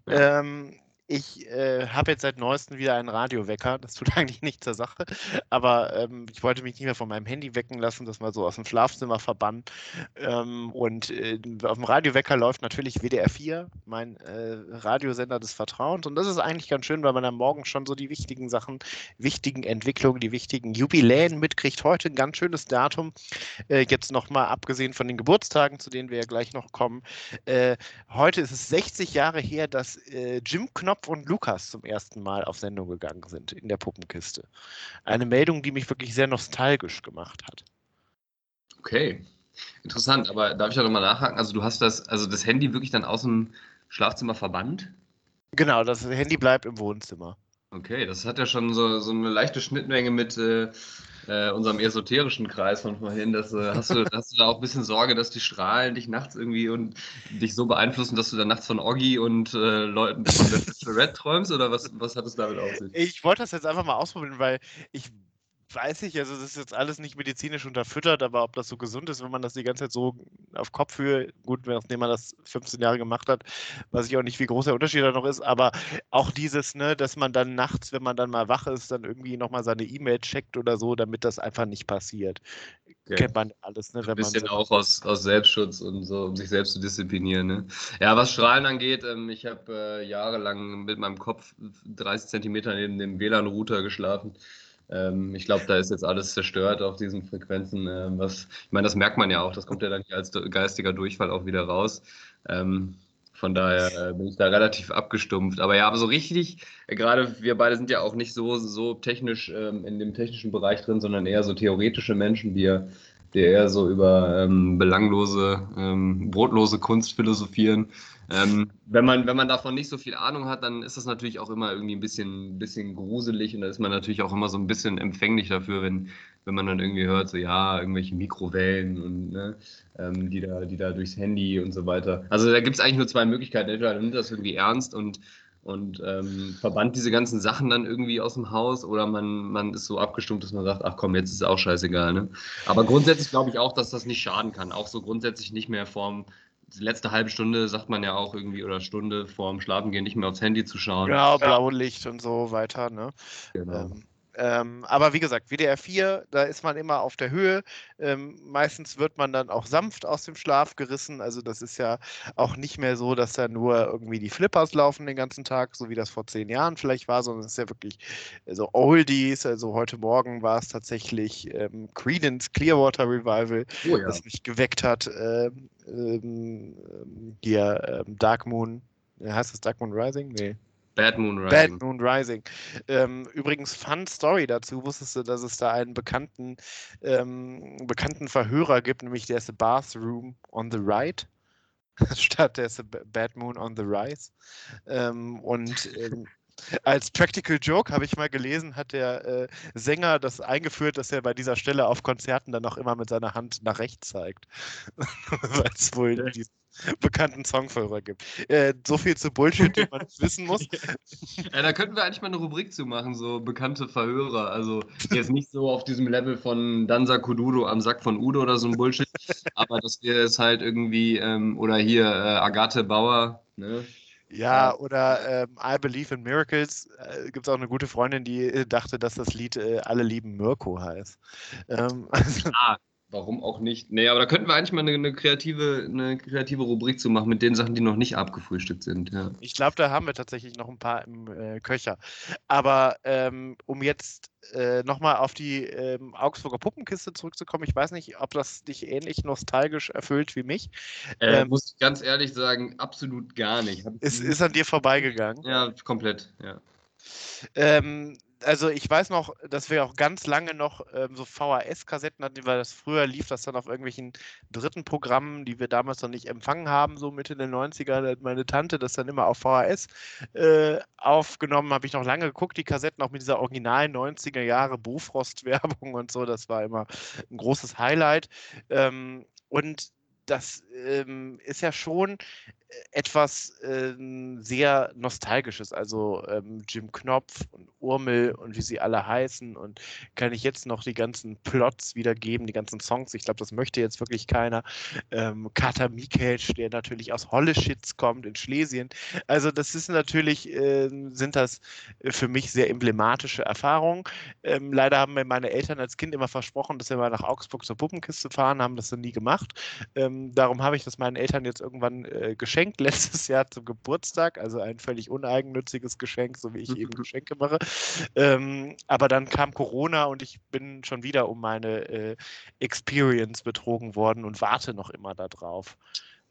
Ja. Ähm, ich äh, habe jetzt seit neuestem wieder einen Radiowecker. Das tut eigentlich nichts zur Sache. Aber ähm, ich wollte mich nicht mehr von meinem Handy wecken lassen, das mal so aus dem Schlafzimmer verbannen. Ähm, und äh, auf dem Radiowecker läuft natürlich WDR 4, mein äh, Radiosender des Vertrauens. Und das ist eigentlich ganz schön, weil man am Morgen schon so die wichtigen Sachen, wichtigen Entwicklungen, die wichtigen Jubiläen mitkriegt. Heute ein ganz schönes Datum. Äh, jetzt nochmal abgesehen von den Geburtstagen, zu denen wir ja gleich noch kommen. Äh, heute ist es 60 Jahre her, dass äh, Jim Knopf Knopf und Lukas zum ersten Mal auf Sendung gegangen sind in der Puppenkiste. Eine Meldung, die mich wirklich sehr nostalgisch gemacht hat. Okay, interessant. Aber darf ich da nochmal nachhaken? Also du hast das, also das Handy wirklich dann aus dem Schlafzimmer verbannt? Genau, das Handy bleibt im Wohnzimmer. Okay, das hat ja schon so, so eine leichte Schnittmenge mit äh, äh, unserem esoterischen Kreis von vorhin. Dass, äh, hast, du, hast du da auch ein bisschen Sorge, dass die Strahlen dich nachts irgendwie und dich so beeinflussen, dass du dann nachts von Oggi und äh, Leuten von der Bachelorette träumst? Oder was, was hat es damit auf sich? Ich wollte das jetzt einfach mal ausprobieren, weil ich weiß ich, also das ist jetzt alles nicht medizinisch unterfüttert, aber ob das so gesund ist, wenn man das die ganze Zeit so auf Kopfhöhe, gut, nachdem man das 15 Jahre gemacht hat, weiß ich auch nicht, wie groß der Unterschied da noch ist, aber auch dieses, ne, dass man dann nachts, wenn man dann mal wach ist, dann irgendwie nochmal seine E-Mail checkt oder so, damit das einfach nicht passiert. Okay. Kennt man alles, ne? Wenn Ein bisschen man so auch aus, aus Selbstschutz und so, um sich selbst zu disziplinieren, ne? Ja, was Strahlen angeht, ähm, ich habe äh, jahrelang mit meinem Kopf 30 Zentimeter neben dem WLAN-Router geschlafen. Ähm, ich glaube, da ist jetzt alles zerstört auf diesen Frequenzen. Äh, was, ich meine, das merkt man ja auch, das kommt ja dann als geistiger Durchfall auch wieder raus. Ähm, Von daher äh, bin ich da relativ abgestumpft. Aber ja, aber so richtig, äh, gerade wir beide sind ja auch nicht so, so technisch ähm, in dem technischen Bereich drin, sondern eher so theoretische Menschen, die, die eher so über ähm, belanglose, ähm, brotlose Kunst philosophieren. Ähm, wenn, man, wenn man davon nicht so viel Ahnung hat, dann ist das natürlich auch immer irgendwie ein bisschen, bisschen gruselig und da ist man natürlich auch immer so ein bisschen empfänglich dafür, wenn, wenn man dann irgendwie hört, so ja, irgendwelche Mikrowellen und ne, ähm, die, da, die da durchs Handy und so weiter. Also da gibt es eigentlich nur zwei Möglichkeiten. Entweder nimmt das irgendwie ernst und, und ähm, verbannt diese ganzen Sachen dann irgendwie aus dem Haus oder man, man ist so abgestimmt, dass man sagt, ach komm, jetzt ist es auch scheißegal. Ne? Aber grundsätzlich glaube ich auch, dass das nicht schaden kann. Auch so grundsätzlich nicht mehr vorm die letzte halbe Stunde sagt man ja auch irgendwie oder Stunde vorm Schlafengehen nicht mehr aufs Handy zu schauen. Ja, Blaulicht und so weiter, ne? Genau. Ähm, ähm, aber wie gesagt, WDR 4, da ist man immer auf der Höhe. Ähm, meistens wird man dann auch sanft aus dem Schlaf gerissen. Also das ist ja auch nicht mehr so, dass da nur irgendwie die Flippers laufen den ganzen Tag, so wie das vor zehn Jahren vielleicht war, sondern es ist ja wirklich so Oldies. Also heute Morgen war es tatsächlich ähm, Credence Clearwater Revival, oh, ja. das mich geweckt hat. Ähm, ähm, hier ähm, Dark Moon, heißt das Dark Moon Rising? Nee. Bad Moon Rising. Bad Moon Rising. Ähm, übrigens, Fun Story dazu. Wusstest du, dass es da einen bekannten, ähm, bekannten Verhörer gibt, nämlich der ist Bathroom on the Right? Statt der ist Bad Moon on the Rise. Ähm, und ähm, als Practical Joke habe ich mal gelesen, hat der äh, Sänger das eingeführt, dass er bei dieser Stelle auf Konzerten dann auch immer mit seiner Hand nach rechts zeigt. Weil es wohl ja. bekannten Songführer gibt. Äh, so viel zu Bullshit, den man wissen muss. Ja, da könnten wir eigentlich mal eine Rubrik zu machen, so bekannte Verhörer. Also jetzt nicht so auf diesem Level von Danza Kududo am Sack von Udo oder so ein Bullshit, aber dass wir es halt irgendwie, ähm, oder hier äh, Agathe Bauer, ne? Ja, oder ähm, I Believe in Miracles. Äh, Gibt es auch eine gute Freundin, die äh, dachte, dass das Lied äh, Alle lieben Mirko heißt. Ähm, also, ja, warum auch nicht? Nee, aber da könnten wir eigentlich mal eine, eine, kreative, eine kreative Rubrik zu machen mit den Sachen, die noch nicht abgefrühstückt sind. Ja. Ich glaube, da haben wir tatsächlich noch ein paar im äh, Köcher. Aber ähm, um jetzt äh, nochmal auf die ähm, Augsburger Puppenkiste zurückzukommen, ich weiß nicht, ob das dich ähnlich nostalgisch erfüllt wie mich. Äh, ähm, muss ich ganz ehrlich sagen, absolut gar nicht. Es ist an dir vorbeigegangen. Ja, komplett, ja. Ähm, also ich weiß noch, dass wir auch ganz lange noch ähm, so VHS-Kassetten hatten, weil das früher lief das dann auf irgendwelchen dritten Programmen, die wir damals noch nicht empfangen haben, so Mitte der 90er, da hat meine Tante das dann immer auf VHS äh, aufgenommen, habe ich noch lange geguckt, die Kassetten auch mit dieser originalen 90er Jahre Bofrost-Werbung und so, das war immer ein großes Highlight. Ähm, und das ähm, ist ja schon etwas ähm, sehr Nostalgisches. Also ähm, Jim Knopf und Urmel und wie sie alle heißen. Und kann ich jetzt noch die ganzen Plots wiedergeben, die ganzen Songs? Ich glaube, das möchte jetzt wirklich keiner. Ähm, Kater Mikic, der natürlich aus Holleschitz kommt in Schlesien. Also das ist natürlich, äh, sind das für mich sehr emblematische Erfahrungen. Ähm, leider haben mir meine Eltern als Kind immer versprochen, dass wir mal nach Augsburg zur Puppenkiste fahren, haben das dann nie gemacht. Ähm, darum habe ich das meinen Eltern jetzt irgendwann äh, geschenkt geschenkt letztes Jahr zum Geburtstag, also ein völlig uneigennütziges Geschenk, so wie ich eben Geschenke mache. Ähm, aber dann kam Corona und ich bin schon wieder um meine äh, Experience betrogen worden und warte noch immer darauf.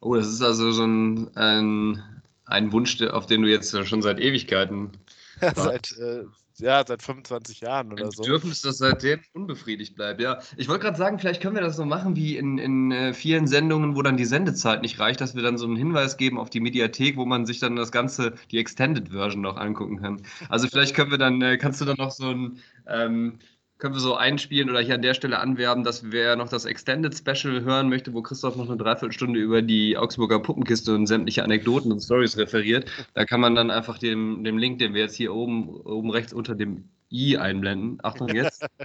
Oh, das ist also so ein, ein, ein Wunsch, auf den du jetzt schon seit Ewigkeiten. Seit äh, ja, seit 25 Jahren oder so. Dürfen es, dass seitdem unbefriedigt bleibt, ja. Ich wollte gerade sagen, vielleicht können wir das so machen wie in, in äh, vielen Sendungen, wo dann die Sendezeit nicht reicht, dass wir dann so einen Hinweis geben auf die Mediathek, wo man sich dann das Ganze, die Extended Version noch angucken kann. Also vielleicht können wir dann, äh, kannst du dann noch so ein ähm, können wir so einspielen oder hier an der Stelle anwerben, dass wer noch das Extended Special hören möchte, wo Christoph noch eine Dreiviertelstunde über die Augsburger Puppenkiste und sämtliche Anekdoten und Stories referiert. Da kann man dann einfach dem, dem Link, den wir jetzt hier oben, oben rechts unter dem I einblenden. Achtung jetzt.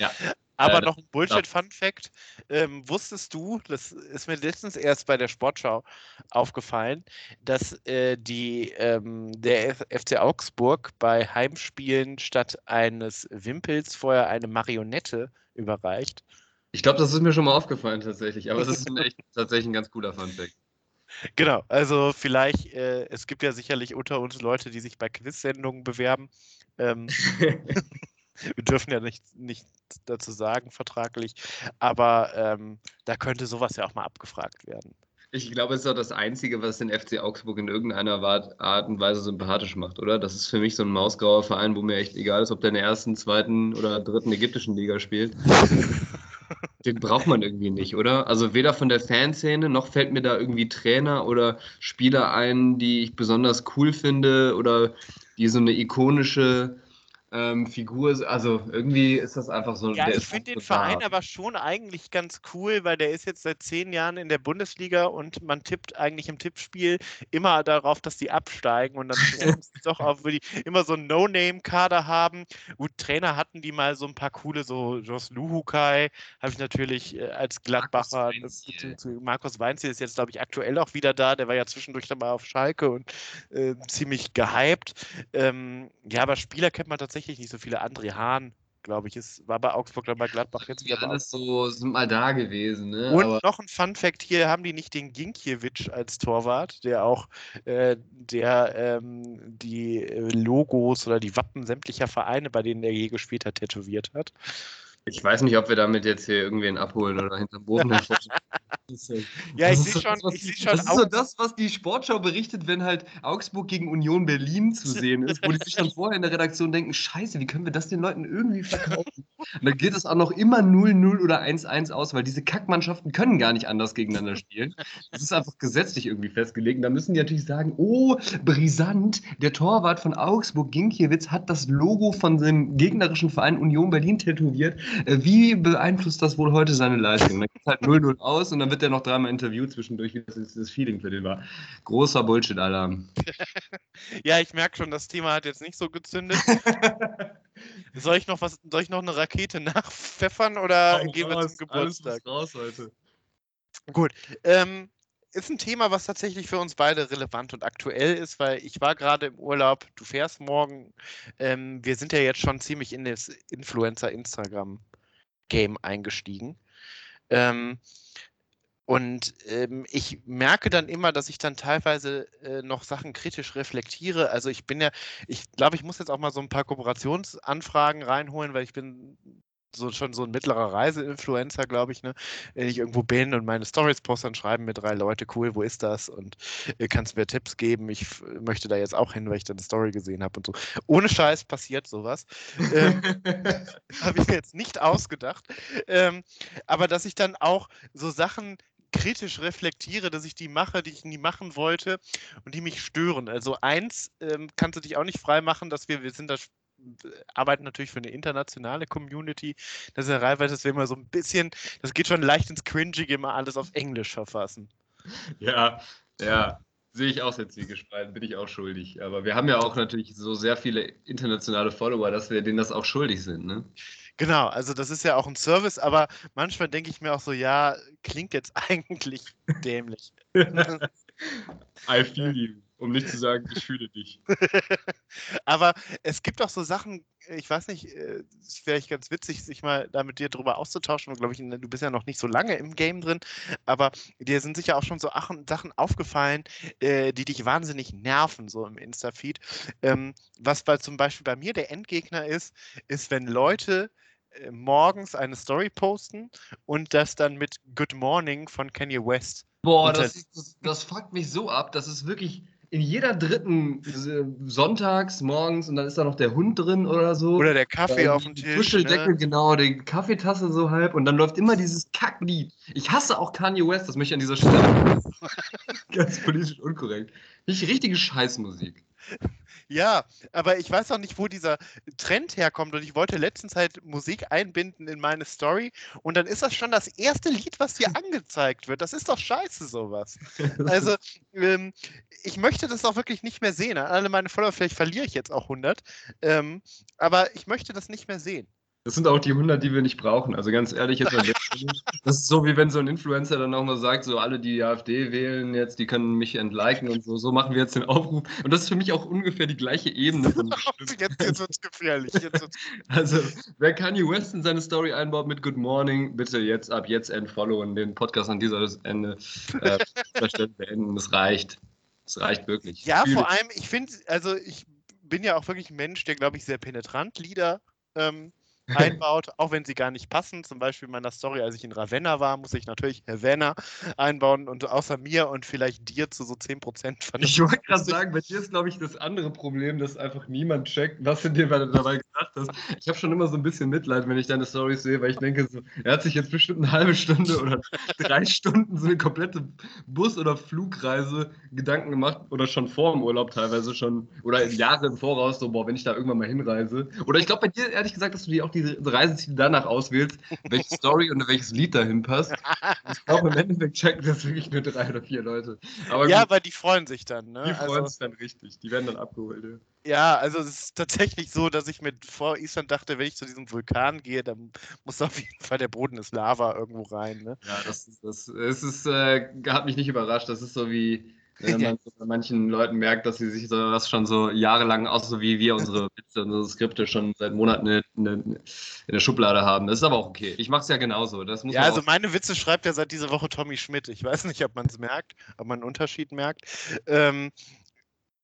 Ja. Aber äh, noch ein Bullshit-Fun-Fact. Ähm, wusstest du, das ist mir letztens erst bei der Sportschau aufgefallen, dass äh, die, ähm, der FC Augsburg bei Heimspielen statt eines Wimpels vorher eine Marionette überreicht? Ich glaube, das ist mir schon mal aufgefallen tatsächlich, aber es ist ein echt, tatsächlich ein ganz cooler Fun-Fact. Genau, also vielleicht, äh, es gibt ja sicherlich unter uns Leute, die sich bei Quiz-Sendungen bewerben. Ähm, wir dürfen ja nichts nicht dazu sagen, vertraglich, aber ähm, da könnte sowas ja auch mal abgefragt werden. Ich glaube, es ist auch das Einzige, was den FC Augsburg in irgendeiner Art und Weise sympathisch macht, oder? Das ist für mich so ein mausgrauer Verein, wo mir echt egal ist, ob der in der ersten, zweiten oder dritten ägyptischen Liga spielt. Den braucht man irgendwie nicht, oder? Also weder von der Fanszene noch fällt mir da irgendwie Trainer oder Spieler ein, die ich besonders cool finde oder die so eine ikonische ähm, Figur. Also irgendwie ist das einfach so. Ja, ich finde den Verein aber schon eigentlich ganz cool, weil der ist jetzt seit zehn Jahren in der Bundesliga und man tippt eigentlich im Tippspiel immer darauf, dass die absteigen und dann doch auch die immer so einen No-Name-Kader haben. Gut, Trainer hatten die mal so ein paar coole, so Jos Luhukai habe ich natürlich äh, als Gladbacher. Markus Weinziel. Markus Weinziel ist jetzt, glaube ich, aktuell auch wieder da. Der war ja zwischendurch dann mal auf Schalke und äh, ziemlich gehypt. Ähm, ja, aber Spieler kennt man tatsächlich tatsächlich nicht so viele. André Hahn, glaube ich, ist, war bei Augsburg, dann bei Gladbach jetzt wieder. Alles so, sind mal da gewesen. Ne? Und Aber noch ein Fun-Fact: hier haben die nicht den Ginkiewicz als Torwart, der auch äh, der ähm, die äh, Logos oder die Wappen sämtlicher Vereine, bei denen er je gespielt hat, tätowiert hat. Ich weiß nicht, ob wir damit jetzt hier irgendwen abholen oder hinterm Boden Ja, ich sehe schon. Das, ich seh schon das ist so das, was die Sportschau berichtet, wenn halt Augsburg gegen Union Berlin zu sehen ist, wo die sich dann vorher in der Redaktion denken: Scheiße, wie können wir das den Leuten irgendwie verkaufen? Und dann geht es auch noch immer 0-0 oder 1-1 aus, weil diese Kackmannschaften können gar nicht anders gegeneinander spielen. Das ist einfach gesetzlich irgendwie festgelegt. Und da müssen die natürlich sagen: Oh, brisant, der Torwart von Augsburg, Ginkiewicz, hat das Logo von seinem gegnerischen Verein Union Berlin tätowiert. Äh, wie beeinflusst das wohl heute seine Leistung? Dann geht halt 0-0 aus und dann wird er noch dreimal interviewt zwischendurch, wie das, das Feeling für den war. Großer Bullshit-Alarm. ja, ich merke schon, das Thema hat jetzt nicht so gezündet. soll ich noch was, soll ich noch eine Rakete nachpfeffern oder gehen wir zum Geburtstag? Alles raus heute. Gut. Ähm, ist ein Thema, was tatsächlich für uns beide relevant und aktuell ist, weil ich war gerade im Urlaub, du fährst morgen. Ähm, wir sind ja jetzt schon ziemlich in das Influencer-Instagram-Game eingestiegen. Ähm, und ähm, ich merke dann immer, dass ich dann teilweise äh, noch Sachen kritisch reflektiere. Also ich bin ja, ich glaube, ich muss jetzt auch mal so ein paar Kooperationsanfragen reinholen, weil ich bin so schon so ein mittlerer Reiseinfluencer, glaube ich, ne? Wenn ich irgendwo bin und meine Stories poste, dann schreiben mir drei Leute, cool, wo ist das? Und äh, kannst mir Tipps geben. Ich möchte da jetzt auch hin, weil ich da eine Story gesehen habe und so. Ohne Scheiß passiert sowas. Ähm, habe ich mir jetzt nicht ausgedacht. Ähm, aber dass ich dann auch so Sachen kritisch reflektiere, dass ich die mache, die ich nie machen wollte und die mich stören. Also eins ähm, kannst du dich auch nicht frei machen, dass wir, wir sind da arbeiten natürlich für eine internationale Community. Das ist ja reihenweise, dass wir immer so ein bisschen, das geht schon leicht ins Cringige, immer alles auf Englisch verfassen. Ja, ja. Sehe ich auch jetzt wie gespalten, bin ich auch schuldig. Aber wir haben ja auch natürlich so sehr viele internationale Follower, dass wir denen das auch schuldig sind, ne? Genau, also das ist ja auch ein Service, aber manchmal denke ich mir auch so, ja, klingt jetzt eigentlich dämlich. I feel you um nicht zu sagen, ich fühle dich. Aber es gibt auch so Sachen, ich weiß nicht, äh, es wäre ganz witzig, sich mal da mit dir drüber auszutauschen. glaube ich, du bist ja noch nicht so lange im Game drin, aber dir sind sicher auch schon so Sachen aufgefallen, äh, die dich wahnsinnig nerven, so im Insta-Feed. Ähm, was bei, zum Beispiel bei mir der Endgegner ist, ist, wenn Leute äh, morgens eine Story posten und das dann mit Good Morning von Kanye West. Boah, das, das, das fuckt mich so ab. Das ist wirklich in jeder dritten äh, sonntags morgens und dann ist da noch der Hund drin oder so. Oder der Kaffee ähm, auf dem Tisch. Kuscheldeckel, ne? genau, die Kaffeetasse so halb und dann läuft immer dieses Kacklied. Ich hasse auch Kanye West, das möchte ich an dieser Stelle. Ganz politisch unkorrekt. Nicht richtige Scheißmusik. Ja, aber ich weiß auch nicht, wo dieser Trend herkommt. Und ich wollte letztens halt Musik einbinden in meine Story. Und dann ist das schon das erste Lied, was dir angezeigt wird. Das ist doch scheiße, sowas. Also, ähm, ich möchte das auch wirklich nicht mehr sehen. Alle meine Follower, vielleicht verliere ich jetzt auch 100. Ähm, aber ich möchte das nicht mehr sehen. Das sind auch die 100, die wir nicht brauchen. Also ganz ehrlich, das ist so, wie wenn so ein Influencer dann auch mal sagt, so alle, die die AfD wählen jetzt, die können mich entliken und so. So machen wir jetzt den Aufruf. Und das ist für mich auch ungefähr die gleiche Ebene Jetzt, jetzt wird es gefährlich. Wird's... Also, wer Kanye West in seine Story einbaut mit Good Morning, bitte jetzt ab jetzt entfollowen, den Podcast an dieser Ende äh, beenden. Das reicht. Das reicht wirklich. Ja, Fühl vor allem, ich finde, also ich bin ja auch wirklich ein Mensch, der, glaube ich, sehr penetrant Lieder ähm, einbaut, auch wenn sie gar nicht passen. Zum Beispiel in meiner Story, als ich in Ravenna war, muss ich natürlich Havana einbauen und außer mir und vielleicht dir zu so 10% von Ich wollte gerade sagen, bei dir ist, glaube ich, das andere Problem, dass einfach niemand checkt, was du dir dabei gedacht hast. Ich habe schon immer so ein bisschen Mitleid, wenn ich deine Stories sehe, weil ich denke, so, er hat sich jetzt bestimmt eine halbe Stunde oder drei Stunden so eine komplette Bus- oder Flugreise Gedanken gemacht oder schon vor dem Urlaub teilweise schon oder Jahre im Voraus, so, boah, wenn ich da irgendwann mal hinreise. Oder ich glaube bei dir, ehrlich gesagt, dass du dir auch diese Reiseziele danach auswählst, welche Story und welches Lied dahin passt. Ich glaube, im Endeffekt checken das wirklich nur drei oder vier Leute. Aber ja, gut, aber die freuen sich dann, ne? Die freuen also, sich dann richtig. Die werden dann abgeholt. Ja. Ja, also es ist tatsächlich so, dass ich mit vor Island dachte, wenn ich zu diesem Vulkan gehe, dann muss auf jeden Fall der Boden ist Lava irgendwo rein. Ne? Ja, das, das, das ist, äh, hat mich nicht überrascht. Das ist so wie, wenn man bei manchen Leuten merkt, dass sie sich so das schon so jahrelang, auch so wie wir unsere Witze, unsere Skripte schon seit Monaten in, in, in der Schublade haben. Das ist aber auch okay. Ich mache es ja genauso. Das muss ja, also meine Witze schreibt ja seit dieser Woche Tommy Schmidt. Ich weiß nicht, ob man es merkt, ob man einen Unterschied merkt. Ähm,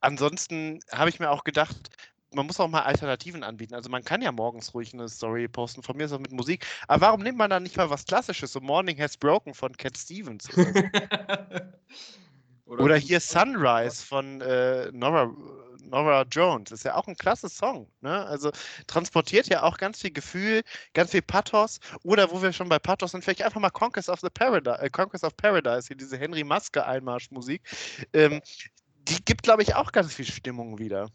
ansonsten habe ich mir auch gedacht, man muss auch mal Alternativen anbieten. Also man kann ja morgens ruhig eine Story posten, von mir ist auch mit Musik. Aber warum nimmt man dann nicht mal was Klassisches, so Morning Has Broken von Cat Stevens? Oder, so? oder, oder, hier Sunrise von äh, Nora, Nora Jones. Ist ja auch ein klasse Song. Ne? Also transportiert ja auch ganz viel Gefühl, ganz viel Pathos. Oder wo wir schon bei Pathos sind, vielleicht einfach mal Conquest of the Paradise, äh, Conquest of Paradise, hier diese Henry Maske Einmarschmusik. Ähm, die gibt, glaube ich, auch ganz viel Stimmung wieder.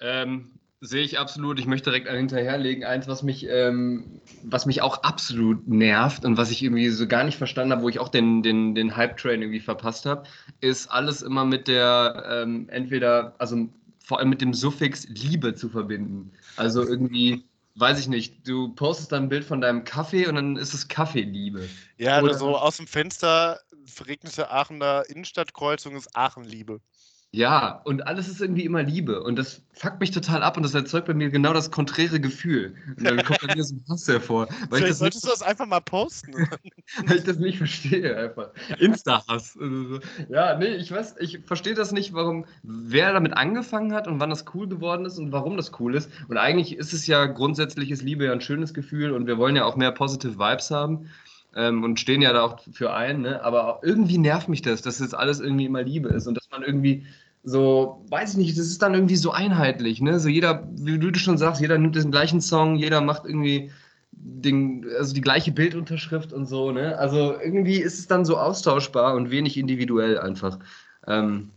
Ähm, sehe ich absolut. Ich möchte direkt hinterherlegen. Eins, was mich, ähm, was mich auch absolut nervt und was ich irgendwie so gar nicht verstanden habe, wo ich auch den, den, den Hype-Train irgendwie verpasst habe, ist alles immer mit der, ähm, entweder, also vor allem mit dem Suffix Liebe zu verbinden. Also irgendwie weiß ich nicht, du postest dann ein Bild von deinem Kaffee und dann ist es Kaffeeliebe. Ja, oder so aus dem Fenster verregnete Aachener Innenstadtkreuzung ist Aachenliebe. Ja, und alles ist irgendwie immer Liebe. Und das fuckt mich total ab und das erzeugt bei mir genau das konträre Gefühl. Und dann kommt bei mir so ein Hass hervor. Weil Vielleicht solltest nicht, du das einfach mal posten. weil ich das nicht verstehe, einfach. Insta-Hass. ja, nee, ich weiß, ich verstehe das nicht, warum, wer damit angefangen hat und wann das cool geworden ist und warum das cool ist. Und eigentlich ist es ja grundsätzlich ist Liebe ja ein schönes Gefühl und wir wollen ja auch mehr positive Vibes haben ähm, und stehen ja da auch für ein, ne? aber irgendwie nervt mich das, dass jetzt alles irgendwie immer Liebe ist und dass man irgendwie so, weiß ich nicht, das ist dann irgendwie so einheitlich, ne? So jeder, wie du schon sagst, jeder nimmt den gleichen Song, jeder macht irgendwie den, also die gleiche Bildunterschrift und so, ne? Also irgendwie ist es dann so austauschbar und wenig individuell einfach. Ähm,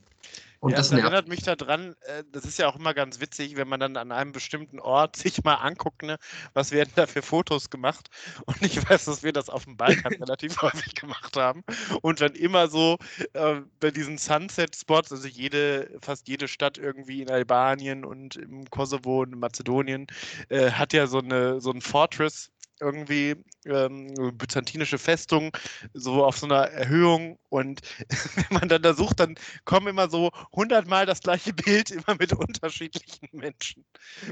und ja, das, das erinnert mich daran, äh, das ist ja auch immer ganz witzig, wenn man dann an einem bestimmten Ort sich mal anguckt, ne, was werden da für Fotos gemacht. Und ich weiß, dass wir das auf dem Balkan relativ häufig gemacht haben. Und dann immer so äh, bei diesen Sunset-Spots, also jede, fast jede Stadt irgendwie in Albanien und im Kosovo und in Mazedonien äh, hat ja so eine so ein Fortress irgendwie ähm, byzantinische Festung, so auf so einer Erhöhung. Und wenn man dann da sucht, dann kommen immer so hundertmal das gleiche Bild, immer mit unterschiedlichen Menschen.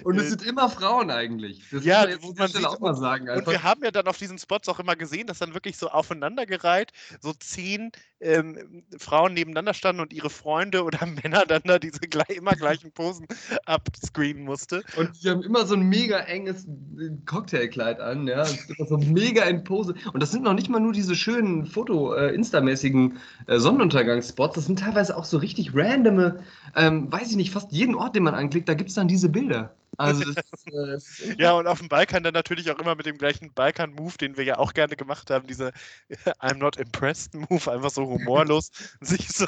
Und es äh, sind immer Frauen eigentlich. Das ja, muss man sieht, auch mal sagen. Einfach. Und wir haben ja dann auf diesen Spots auch immer gesehen, dass dann wirklich so aufeinandergereiht so zehn ähm, Frauen nebeneinander standen und ihre Freunde oder Männer dann da diese gleich, immer gleichen Posen abscreenen musste. Und die haben immer so ein mega enges äh, Cocktailkleid an, ja. so mega in Pose. Und das sind noch nicht mal nur diese schönen Foto-Insta-mäßigen äh, Sonnenuntergangsspots, das sind teilweise auch so richtig randome, ähm, weiß ich nicht, fast jeden Ort, den man anklickt, da gibt es dann diese Bilder. Also das, äh, ja, und auf dem Balkan dann natürlich auch immer mit dem gleichen Balkan-Move, den wir ja auch gerne gemacht haben, dieser I'm not impressed Move, einfach so humorlos, sich so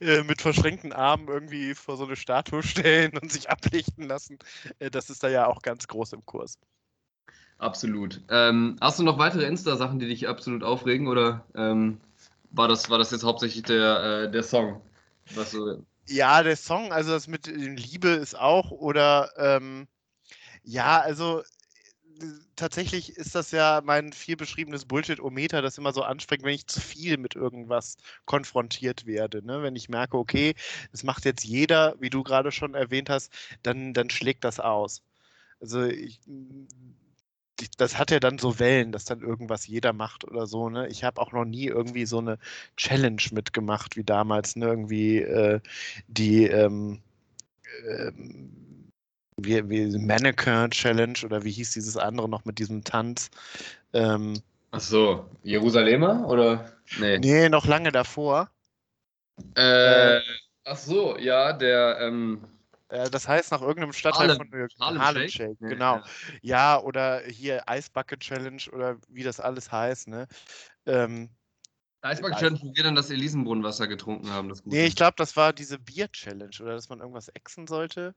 äh, mit verschränkten Armen irgendwie vor so eine Statue stellen und sich ablichten lassen. Äh, das ist da ja auch ganz groß im Kurs. Absolut. Ähm, hast du noch weitere Insta-Sachen, die dich absolut aufregen oder ähm, war, das, war das jetzt hauptsächlich der, äh, der Song? Was so, ja, der Song, also das mit Liebe ist auch oder ähm, ja, also tatsächlich ist das ja mein viel beschriebenes Bullshit-O-Meter, das immer so anspringt, wenn ich zu viel mit irgendwas konfrontiert werde. Ne? Wenn ich merke, okay, das macht jetzt jeder, wie du gerade schon erwähnt hast, dann, dann schlägt das aus. Also ich, das hat ja dann so Wellen, dass dann irgendwas jeder macht oder so. Ne? Ich habe auch noch nie irgendwie so eine Challenge mitgemacht wie damals, ne? irgendwie äh, die ähm, ähm, wie, wie Mannequin Challenge oder wie hieß dieses andere noch mit diesem Tanz? Ähm, Ach so, Jerusalemer oder? Nee. Nee, noch lange davor. Äh, äh, ach so, ja, der. Ähm, äh, das heißt nach irgendeinem Stadtteil Harlem, von New York. Harlem, Harlem Shake, Shake genau. Ja. ja. oder hier Ice Bucket Challenge oder wie das alles heißt, ne? Ähm, Ice Bucket Challenge, wo wir dann das Elisenbrunnenwasser getrunken haben. Das nee, ich glaube, das war diese Bier Challenge oder dass man irgendwas exen sollte.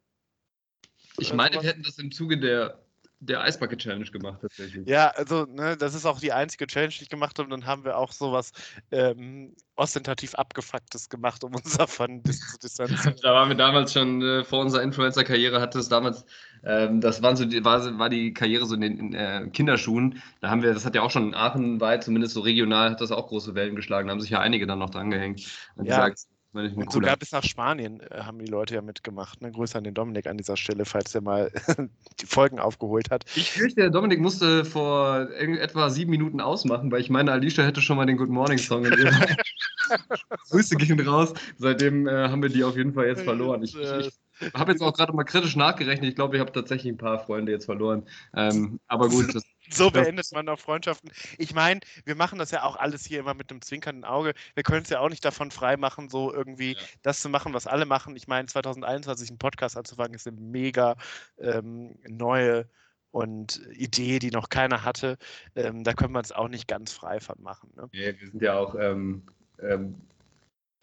Ich meine, wir hätten das im Zuge der der Eisbucket Challenge gemacht, tatsächlich. Ja, also, ne, das ist auch die einzige Challenge, die ich gemacht habe. Und dann haben wir auch sowas ähm, ostentativ abgefucktes gemacht, um uns davon zu distanzieren. da waren wir damals schon, äh, vor unserer Influencer-Karriere hatte es damals, ähm, das waren so die, war, war die Karriere so in den in, äh, Kinderschuhen. Da haben wir, das hat ja auch schon in Aachen weit, zumindest so regional, hat das auch große Wellen geschlagen. Da haben sich ja einige dann noch dran gehängt. Und ja. gesagt, und sogar bis nach Spanien äh, haben die Leute ja mitgemacht. Ne? Grüße an den Dominik an dieser Stelle, falls er mal die Folgen aufgeholt hat. Ich fürchte, der Dominik musste vor etwa sieben Minuten ausmachen, weil ich meine, Alicia hätte schon mal den Good Morning Song in ihrer Grüße gehen raus. Seitdem äh, haben wir die auf jeden Fall jetzt verloren. Ich, ich, ich habe jetzt auch gerade mal kritisch nachgerechnet. Ich glaube, ich habe tatsächlich ein paar Freunde jetzt verloren. Ähm, aber gut, das so beendet man auch Freundschaften. Ich meine, wir machen das ja auch alles hier immer mit einem zwinkernden Auge. Wir können es ja auch nicht davon freimachen, so irgendwie ja. das zu machen, was alle machen. Ich meine, 2021 einen Podcast anzufangen, ist eine mega ähm, neue und Idee, die noch keiner hatte. Ähm, da können wir uns auch nicht ganz frei von machen. Ne? Nee, wir sind ja auch ähm, ähm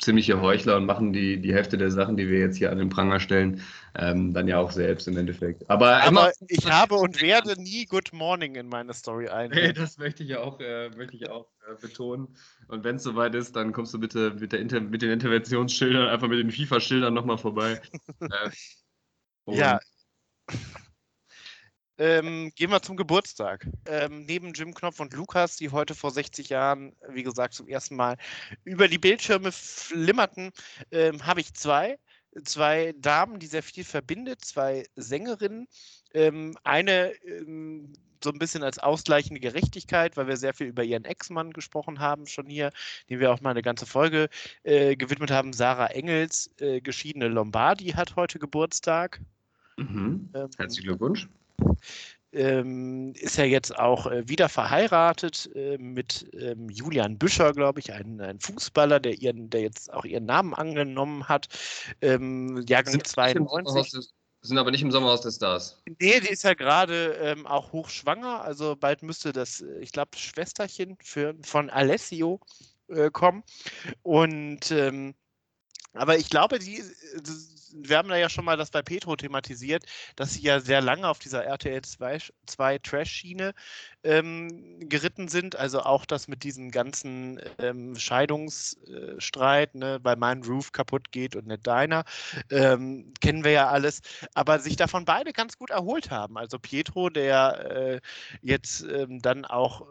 ziemliche Heuchler und machen die, die Hälfte der Sachen, die wir jetzt hier an den Pranger stellen, ähm, dann ja auch selbst im Endeffekt. Aber, Aber ich habe und werde nie Good Morning in meine Story ein. Nee, das möchte ich auch, äh, möchte ich auch äh, betonen. Und wenn es soweit ist, dann kommst du bitte mit, der Inter mit den Interventionsschildern, einfach mit den FIFA-Schildern nochmal vorbei. äh, ja. Ähm, gehen wir zum Geburtstag. Ähm, neben Jim Knopf und Lukas, die heute vor 60 Jahren, wie gesagt, zum ersten Mal über die Bildschirme flimmerten, ähm, habe ich zwei. Zwei Damen, die sehr viel verbindet, zwei Sängerinnen. Ähm, eine ähm, so ein bisschen als ausgleichende Gerechtigkeit, weil wir sehr viel über ihren Ex-Mann gesprochen haben, schon hier, den wir auch mal eine ganze Folge äh, gewidmet haben. Sarah Engels, äh, geschiedene Lombardi, hat heute Geburtstag. Mhm. Ähm, Herzlichen Glückwunsch ähm, ist er jetzt auch äh, wieder verheiratet äh, mit ähm, Julian Büscher, glaube ich, ein, ein, Fußballer, der, ihren, der jetzt auch ihren Namen angenommen hat. Ähm, Jahrgang sind 92. sind aber nicht im Sommerhaus der Stars. Nee, die ist ja gerade ähm, auch hochschwanger. Also bald müsste das, äh, ich glaube, Schwesterchen für, von Alessio äh, kommen. Und ähm, aber ich glaube, die, äh, wir haben da ja schon mal das bei Petro thematisiert, dass sie ja sehr lange auf dieser RTL 2, 2 Trash-Schiene ähm, geritten sind. Also auch das mit diesem ganzen ähm, Scheidungsstreit, ne, weil mein Roof kaputt geht und nicht deiner, ähm, kennen wir ja alles. Aber sich davon beide ganz gut erholt haben. Also Pietro, der äh, jetzt ähm, dann auch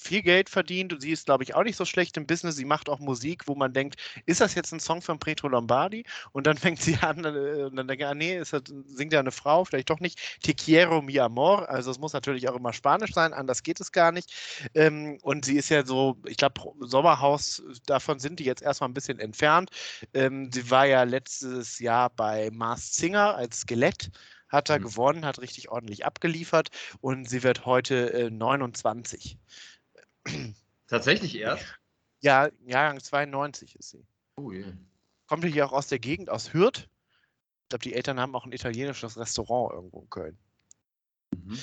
viel Geld verdient und sie ist, glaube ich, auch nicht so schlecht im Business. Sie macht auch Musik, wo man denkt, ist das jetzt ein Song von Pretro Lombardi? Und dann fängt sie an äh, und dann denkt, ah nee, das, singt ja eine Frau, vielleicht doch nicht. Te quiero mi amor, also es muss natürlich auch immer Spanisch sein, anders geht es gar nicht. Ähm, und sie ist ja so, ich glaube, Sommerhaus, davon sind die jetzt erstmal ein bisschen entfernt. Ähm, sie war ja letztes Jahr bei Mars Singer als Skelett hat er mhm. gewonnen, hat richtig ordentlich abgeliefert und sie wird heute äh, 29. Tatsächlich erst? Ja, Jahrgang 92 ist sie. Oh je. Yeah. Kommt hier auch aus der Gegend, aus Hürth. Ich glaube, die Eltern haben auch ein italienisches Restaurant irgendwo in Köln. Mhm.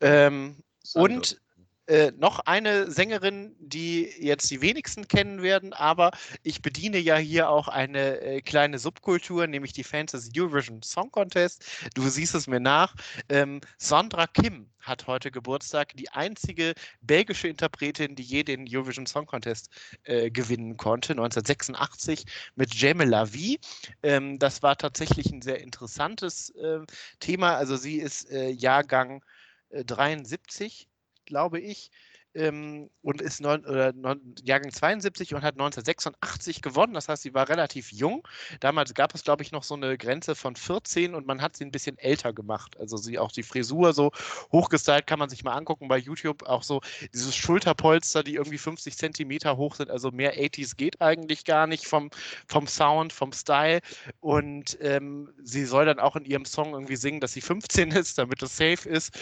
Ähm, und äh, noch eine Sängerin, die jetzt die wenigsten kennen werden, aber ich bediene ja hier auch eine äh, kleine Subkultur, nämlich die Fans des Eurovision Song Contest. Du siehst es mir nach. Ähm, Sandra Kim hat heute Geburtstag, die einzige belgische Interpretin, die je den Eurovision Song Contest äh, gewinnen konnte, 1986 mit Jemme La Vie. Ähm, das war tatsächlich ein sehr interessantes ähm, Thema. Also sie ist äh, Jahrgang 73 äh, glaube ich. Ähm, und ist neun, oder neun, Jahrgang 72 und hat 1986 gewonnen. Das heißt, sie war relativ jung. Damals gab es, glaube ich, noch so eine Grenze von 14 und man hat sie ein bisschen älter gemacht. Also sie auch die Frisur so hochgestylt, kann man sich mal angucken bei YouTube. Auch so dieses Schulterpolster, die irgendwie 50 Zentimeter hoch sind. Also mehr 80s geht eigentlich gar nicht vom, vom Sound, vom Style. Und ähm, sie soll dann auch in ihrem Song irgendwie singen, dass sie 15 ist, damit es safe ist.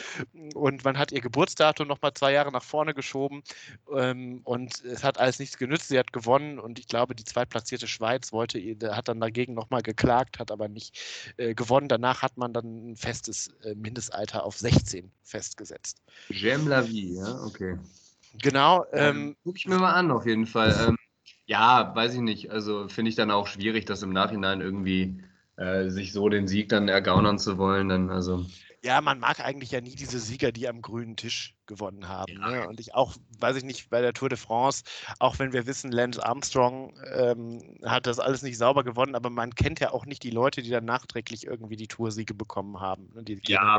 Und man hat ihr Geburtsdatum nochmal zwei Jahre nach vorne geschoben. Ähm, und es hat alles nichts genützt. Sie hat gewonnen und ich glaube, die zweitplatzierte Schweiz wollte, hat dann dagegen nochmal geklagt, hat aber nicht äh, gewonnen. Danach hat man dann ein festes äh, Mindestalter auf 16 festgesetzt. J'aime la vie, ja, okay. Genau. Ähm, Guck ich mir mal an, auf jeden Fall. Ähm, ja, weiß ich nicht. Also finde ich dann auch schwierig, das im Nachhinein irgendwie äh, sich so den Sieg dann ergaunern zu wollen. Dann, also. Ja, man mag eigentlich ja nie diese Sieger, die am grünen Tisch gewonnen haben. Ja. Ne? Und ich auch, weiß ich nicht, bei der Tour de France, auch wenn wir wissen, Lance Armstrong ähm, hat das alles nicht sauber gewonnen, aber man kennt ja auch nicht die Leute, die dann nachträglich irgendwie die Toursiege bekommen haben. Ne? Die ja,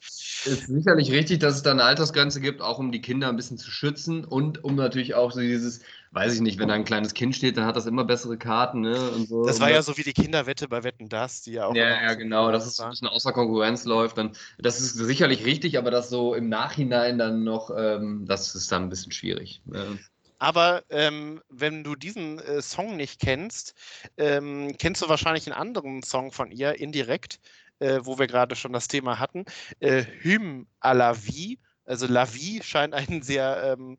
es ist sicherlich richtig, dass es da eine Altersgrenze gibt, auch um die Kinder ein bisschen zu schützen und um natürlich auch so dieses, weiß ich nicht, wenn da ein kleines Kind steht, dann hat das immer bessere Karten. Ne? So. Das war ja so wie die Kinderwette bei Wetten Das, die ja auch. Ja, ja, genau, dass es ein bisschen außer Konkurrenz läuft. Dann, das ist sicherlich richtig, aber das so im Nachhinein dann noch, ähm, das ist dann ein bisschen schwierig. Ne? Aber ähm, wenn du diesen äh, Song nicht kennst, ähm, kennst du wahrscheinlich einen anderen Song von ihr indirekt, äh, wo wir gerade schon das Thema hatten. Äh, Hymn à la vie also La Vie scheint ein sehr ähm,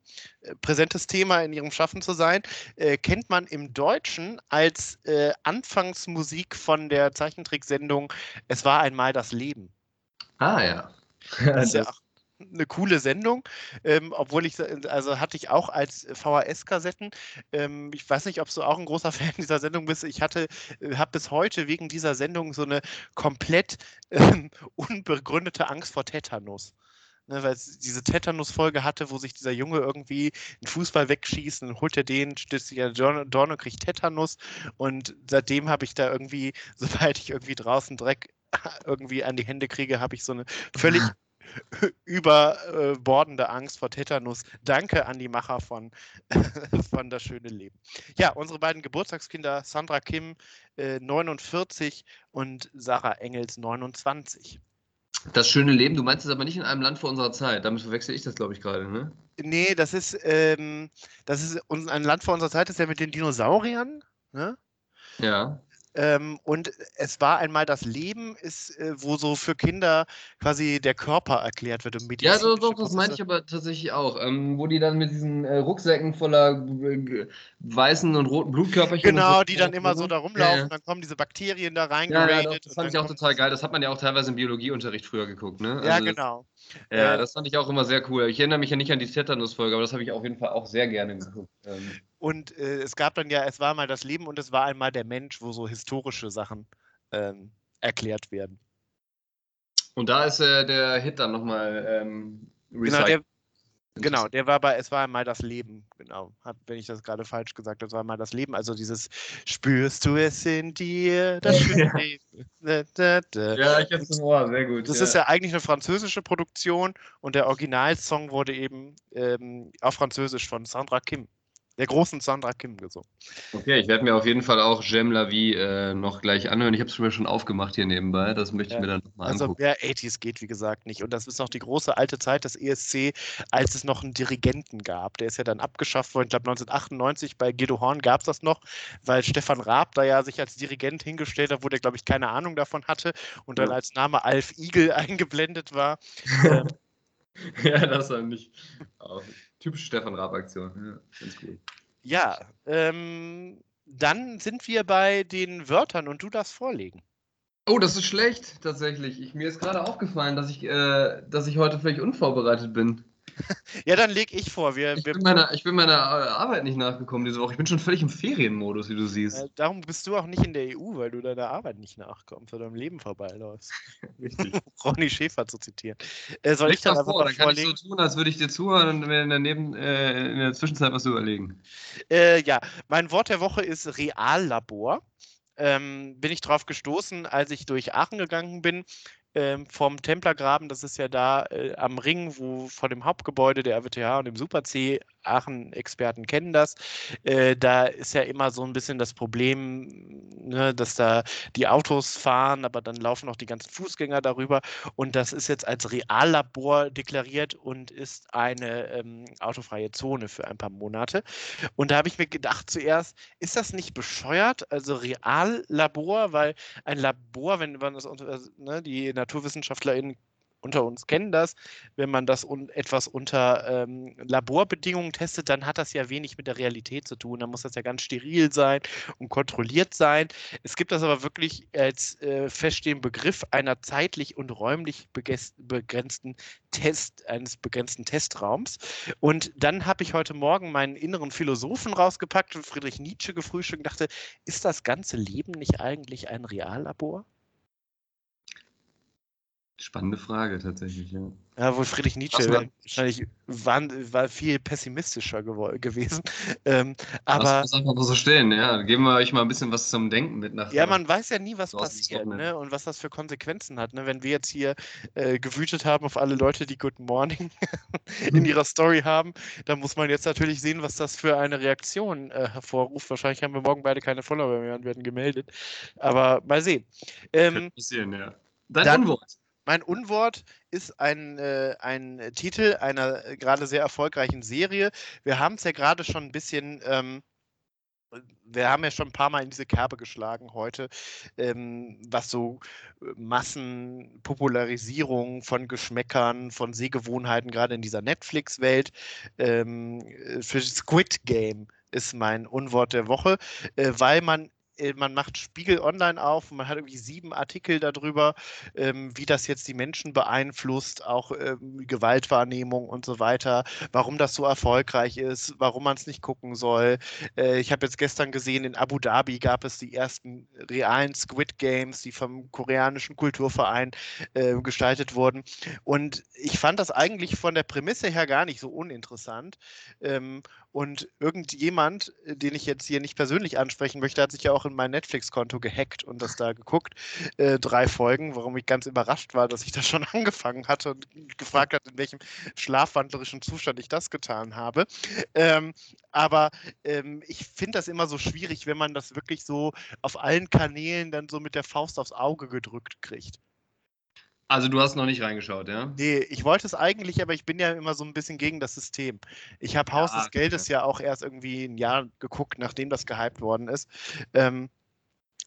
präsentes Thema in ihrem Schaffen zu sein. Äh, kennt man im Deutschen als äh, Anfangsmusik von der Zeichentricksendung Es war einmal das Leben. Ah ja. Das ist ja auch eine coole Sendung, ähm, obwohl ich, also hatte ich auch als VHS-Kassetten. Ähm, ich weiß nicht, ob du auch ein großer Fan dieser Sendung bist. Ich hatte, äh, habe bis heute wegen dieser Sendung so eine komplett ähm, unbegründete Angst vor Tetanus ne, weil es diese Tetanus-Folge hatte, wo sich dieser Junge irgendwie einen Fußball wegschießt, und holt er den, stößt sich an Dorn und kriegt Tetanus. Und seitdem habe ich da irgendwie, sobald ich irgendwie draußen Dreck irgendwie an die Hände kriege, habe ich so eine völlig überbordende Angst vor Tetanus. Danke an die Macher von, von Das schöne Leben. Ja, unsere beiden Geburtstagskinder, Sandra Kim, äh, 49 und Sarah Engels, 29. Das schöne Leben, du meinst es aber nicht in einem Land vor unserer Zeit. Damit verwechsel ich das, glaube ich, gerade, ne? Nee, das ist, ähm, das ist ein Land vor unserer Zeit, das ist ja mit den Dinosauriern, ne? Ja. Ähm, und es war einmal das Leben, ist, äh, wo so für Kinder quasi der Körper erklärt wird. Und ja, doch, doch, das meine ich aber tatsächlich auch. Ähm, wo die dann mit diesen äh, Rucksäcken voller äh, weißen und roten Blutkörperchen. Genau, die dann immer so da rumlaufen, ja, ja. dann kommen diese Bakterien da rein. Ja, ja doch, das fand ich auch total geil. Das hat man ja auch teilweise im Biologieunterricht früher geguckt, ne? Also ja, genau. Das, ja, das fand ich auch immer sehr cool. Ich erinnere mich ja nicht an die Tetanus-Folge, aber das habe ich auf jeden Fall auch sehr gerne geguckt. Ähm. Und äh, es gab dann ja, es war mal das Leben und es war einmal der Mensch, wo so historische Sachen ähm, erklärt werden. Und da ist äh, der Hit dann nochmal ähm, Genau, der, genau, der war bei Es war einmal das Leben, genau. Hab, wenn ich das gerade falsch gesagt habe, es war einmal das Leben. Also dieses Spürst du es in dir, das schöne Leben. Da, da, da. Ja, ich hab's im Ohr, sehr gut. Das ja. ist ja eigentlich eine französische Produktion und der Originalsong wurde eben ähm, auf Französisch von Sandra Kim der großen Sandra Kim gesungen. Okay, ich werde mir auf jeden Fall auch Jem La Vie äh, noch gleich anhören. Ich habe es mir schon aufgemacht hier nebenbei. Das möchte ich ja. mir dann nochmal also, angucken. Ja, 80s geht, wie gesagt, nicht. Und das ist noch die große alte Zeit des ESC, als es noch einen Dirigenten gab. Der ist ja dann abgeschafft worden. Ich glaube, 1998 bei Guido Horn gab es das noch, weil Stefan Raab da ja sich als Dirigent hingestellt hat, wo der, glaube ich, keine Ahnung davon hatte und dann ja. als Name Alf Igel eingeblendet war. ähm, ja, das war nicht. Typische Stefan Raab-Aktion. Ja, ganz cool. Ja, ähm, dann sind wir bei den Wörtern und du darfst vorlegen. Oh, das ist schlecht, tatsächlich. Ich, mir ist gerade aufgefallen, dass ich, äh, dass ich heute völlig unvorbereitet bin. Ja, dann leg ich vor. Wir, ich, bin meiner, ich bin meiner äh, Arbeit nicht nachgekommen diese Woche. Ich bin schon völlig im Ferienmodus, wie du siehst. Äh, darum bist du auch nicht in der EU, weil du deiner Arbeit nicht nachkommst oder im Leben vorbeiläufst. Richtig. Ronny Schäfer zu zitieren. Äh, soll ich, ich dann einfach vor, dann kann vorlegen? ich so tun, als würde ich dir zuhören und mir in der, Neben, äh, in der Zwischenzeit was überlegen. Äh, ja, mein Wort der Woche ist Reallabor. Ähm, bin ich drauf gestoßen, als ich durch Aachen gegangen bin ähm, vom Templergraben. Das ist ja da äh, am Ring, wo vor dem Hauptgebäude der RWTH und dem Super C Aachen-Experten kennen das. Äh, da ist ja immer so ein bisschen das Problem, ne, dass da die Autos fahren, aber dann laufen auch die ganzen Fußgänger darüber. Und das ist jetzt als Reallabor deklariert und ist eine ähm, autofreie Zone für ein paar Monate. Und da habe ich mir gedacht zuerst, ist das nicht bescheuert? Also Reallabor, weil ein Labor, wenn man das, ne, die NaturwissenschaftlerInnen unter uns kennen das. Wenn man das un etwas unter ähm, Laborbedingungen testet, dann hat das ja wenig mit der Realität zu tun. Dann muss das ja ganz steril sein und kontrolliert sein. Es gibt das aber wirklich als äh, feststehenden Begriff einer zeitlich und räumlich begrenzten Test, eines begrenzten Testraums. Und dann habe ich heute Morgen meinen inneren Philosophen rausgepackt und Friedrich Nietzsche gefrühstückt und dachte, ist das ganze Leben nicht eigentlich ein Reallabor? Spannende Frage tatsächlich, ja. Ja, wohl Friedrich Nietzsche war, wahrscheinlich war, war, viel pessimistischer gewesen. Ähm, aber das muss einfach so stehen, ja. Geben wir euch mal ein bisschen was zum Denken mit nach. Ja, man weiß ja nie, was passiert ne? und was das für Konsequenzen hat. Ne? Wenn wir jetzt hier äh, gewütet haben auf alle Leute, die Good Morning in mhm. ihrer Story haben, dann muss man jetzt natürlich sehen, was das für eine Reaktion äh, hervorruft. Wahrscheinlich haben wir morgen beide keine Follower mehr und werden gemeldet. Aber mal sehen. Ähm, passieren, ja. Dein dann, Unwort. Mein Unwort ist ein, äh, ein Titel einer äh, gerade sehr erfolgreichen Serie. Wir haben es ja gerade schon ein bisschen, ähm, wir haben ja schon ein paar Mal in diese Kerbe geschlagen heute, ähm, was so äh, Massenpopularisierung von Geschmäckern, von Sehgewohnheiten, gerade in dieser Netflix-Welt, ähm, äh, für Squid Game ist mein Unwort der Woche, äh, weil man man macht Spiegel Online auf und man hat irgendwie sieben Artikel darüber, ähm, wie das jetzt die Menschen beeinflusst, auch ähm, Gewaltwahrnehmung und so weiter, warum das so erfolgreich ist, warum man es nicht gucken soll. Äh, ich habe jetzt gestern gesehen, in Abu Dhabi gab es die ersten realen Squid Games, die vom koreanischen Kulturverein äh, gestaltet wurden. Und ich fand das eigentlich von der Prämisse her gar nicht so uninteressant. Ähm, und irgendjemand, äh, den ich jetzt hier nicht persönlich ansprechen möchte, hat sich ja auch in mein Netflix-Konto gehackt und das da geguckt. Äh, drei Folgen, warum ich ganz überrascht war, dass ich das schon angefangen hatte und gefragt hat, in welchem schlafwandlerischen Zustand ich das getan habe. Ähm, aber ähm, ich finde das immer so schwierig, wenn man das wirklich so auf allen Kanälen dann so mit der Faust aufs Auge gedrückt kriegt. Also du hast noch nicht reingeschaut, ja? Nee, ich wollte es eigentlich, aber ich bin ja immer so ein bisschen gegen das System. Ich habe Haus ja, des Geldes okay. ja auch erst irgendwie ein Jahr geguckt, nachdem das gehypt worden ist. Ähm,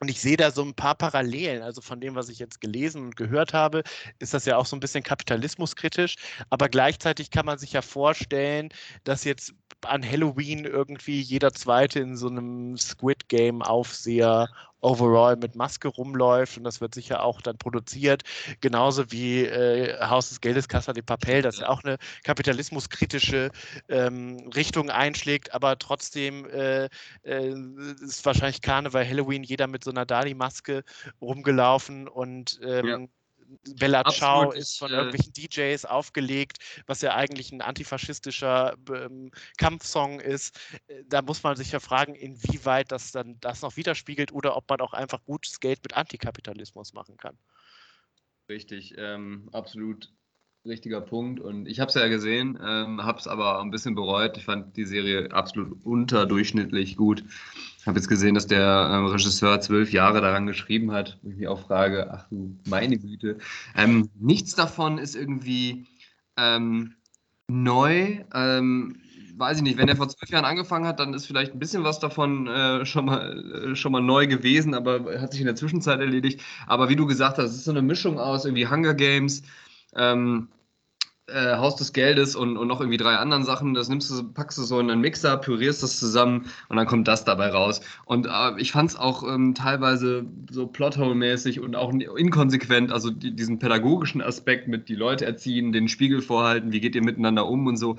und ich sehe da so ein paar Parallelen. Also von dem, was ich jetzt gelesen und gehört habe, ist das ja auch so ein bisschen kapitalismuskritisch. Aber gleichzeitig kann man sich ja vorstellen, dass jetzt an Halloween irgendwie jeder Zweite in so einem Squid Game Aufseher overall mit Maske rumläuft und das wird sicher auch dann produziert, genauso wie äh, Haus des Geldes Casa de Papel, das ja auch eine kapitalismuskritische ähm, Richtung einschlägt, aber trotzdem äh, äh, ist wahrscheinlich Karneval, Halloween, jeder mit so einer Dali-Maske rumgelaufen und ähm, ja. Bella Ciao ist von äh, irgendwelchen DJs aufgelegt, was ja eigentlich ein antifaschistischer ähm, Kampfsong ist. Äh, da muss man sich ja fragen, inwieweit das dann das noch widerspiegelt oder ob man auch einfach gutes Geld mit Antikapitalismus machen kann. Richtig, ähm, absolut richtiger Punkt. Und ich habe es ja gesehen, ähm, habe es aber ein bisschen bereut. Ich fand die Serie absolut unterdurchschnittlich gut. Ich habe jetzt gesehen, dass der ähm, Regisseur zwölf Jahre daran geschrieben hat. Ich mich auch frage, ach du meine Güte. Ähm, nichts davon ist irgendwie ähm, neu. Ähm, weiß ich nicht, wenn er vor zwölf Jahren angefangen hat, dann ist vielleicht ein bisschen was davon äh, schon, mal, äh, schon mal neu gewesen, aber hat sich in der Zwischenzeit erledigt. Aber wie du gesagt hast, es ist so eine Mischung aus irgendwie Hunger Games, ähm, äh, Haus des Geldes und, und noch irgendwie drei anderen Sachen. Das nimmst du, packst du so in einen Mixer, pürierst das zusammen und dann kommt das dabei raus. Und äh, ich fand es auch ähm, teilweise so Plothole-mäßig und auch inkonsequent, also die, diesen pädagogischen Aspekt mit die Leute erziehen, den Spiegel vorhalten, wie geht ihr miteinander um und so.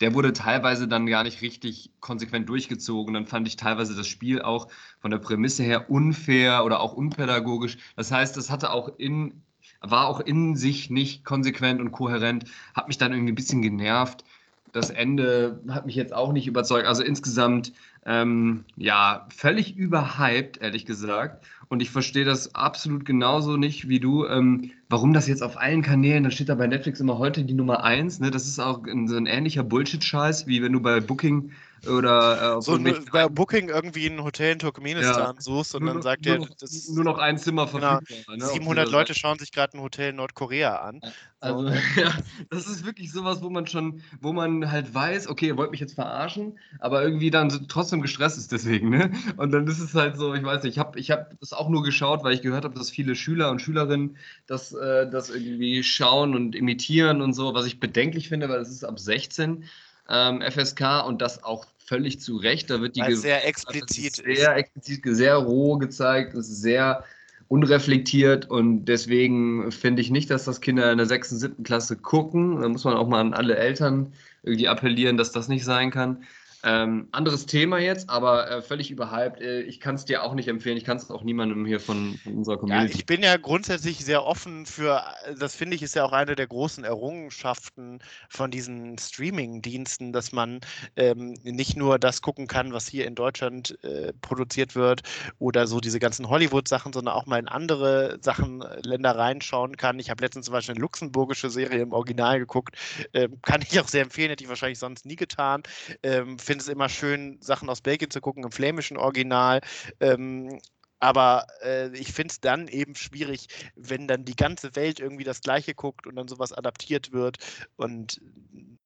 Der wurde teilweise dann gar nicht richtig konsequent durchgezogen. Dann fand ich teilweise das Spiel auch von der Prämisse her unfair oder auch unpädagogisch. Das heißt, es hatte auch in war auch in sich nicht konsequent und kohärent, hat mich dann irgendwie ein bisschen genervt. Das Ende hat mich jetzt auch nicht überzeugt. Also insgesamt Ähm, ja, völlig überhyped, ehrlich gesagt. Und ich verstehe das absolut genauso nicht wie du, ähm, warum das jetzt auf allen Kanälen, da steht da bei Netflix immer heute die Nummer 1, ne? Das ist auch so ein ähnlicher Bullshit-Scheiß, wie wenn du bei Booking oder äh, so ne, bei Booking irgendwie ein Hotel in Turkmenistan ja. suchst und nur, dann sagt nur, er, noch, das nur noch ein Zimmer genau, verfügbar. Genau, ne, 700 Leute schauen sich gerade ein Hotel in Nordkorea an. Also so. ja, das ist wirklich sowas, wo man schon, wo man halt weiß, okay, ihr wollt mich jetzt verarschen, aber irgendwie dann trotzdem gestresst ist deswegen, ne? Und dann ist es halt so, ich weiß nicht, ich habe ich hab das auch nur geschaut, weil ich gehört habe, dass viele Schüler und Schülerinnen das, äh, das irgendwie schauen und imitieren und so, was ich bedenklich finde, weil es ist ab 16 ähm, FSK und das auch völlig zu Recht. Da wird die sehr explizit sehr explizit, sehr roh gezeigt, ist sehr unreflektiert und deswegen finde ich nicht, dass das Kinder in der 6. und 7. Klasse gucken. Da muss man auch mal an alle Eltern irgendwie appellieren, dass das nicht sein kann. Ähm, anderes Thema jetzt, aber äh, völlig überhyped. Äh, ich kann es dir auch nicht empfehlen. Ich kann es auch niemandem hier von, von, unserer Community. Ja, ich bin ja grundsätzlich sehr offen für, das finde ich, ist ja auch eine der großen Errungenschaften von diesen Streaming-Diensten, dass man ähm, nicht nur das gucken kann, was hier in Deutschland äh, produziert wird oder so diese ganzen Hollywood-Sachen, sondern auch mal in andere Sachen, äh, Länder reinschauen kann. Ich habe letztens zum Beispiel eine luxemburgische Serie im Original geguckt. Ähm, kann ich auch sehr empfehlen, hätte ich wahrscheinlich sonst nie getan. Ähm, finde es immer schön, Sachen aus Belgien zu gucken im flämischen Original. Ähm, aber äh, ich finde es dann eben schwierig, wenn dann die ganze Welt irgendwie das Gleiche guckt und dann sowas adaptiert wird. Und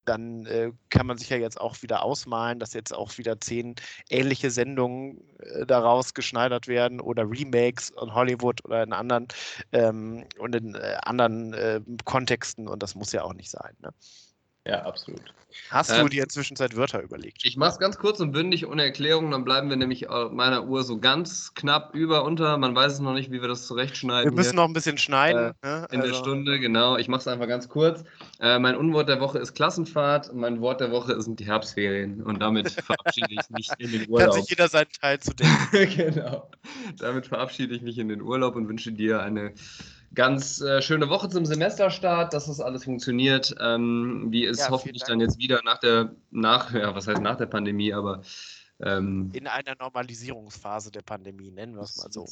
dann äh, kann man sich ja jetzt auch wieder ausmalen, dass jetzt auch wieder zehn ähnliche Sendungen äh, daraus geschneidert werden oder Remakes in Hollywood oder in anderen ähm, und in äh, anderen äh, Kontexten. Und das muss ja auch nicht sein. Ne? Ja, absolut. Hast du ähm, dir inzwischen seit Wörter überlegt? Ich mache es ganz kurz und bündig ohne Erklärung, dann bleiben wir nämlich meiner Uhr so ganz knapp über, unter. Man weiß es noch nicht, wie wir das zurechtschneiden. Wir müssen hier. noch ein bisschen schneiden. Äh, ne? In also. der Stunde, genau. Ich mache es einfach ganz kurz. Äh, mein Unwort der Woche ist Klassenfahrt mein Wort der Woche sind die Herbstferien. Und damit verabschiede ich mich in den Urlaub. Kann sich jeder seinen Teil zu denken. genau. Damit verabschiede ich mich in den Urlaub und wünsche dir eine ganz äh, schöne Woche zum Semesterstart, dass das alles funktioniert. Ähm, wie es ja, hoffentlich dann jetzt wieder nach der, nach, ja, was heißt nach der Pandemie, aber ähm, in einer Normalisierungsphase der Pandemie, nennen wir es mal so.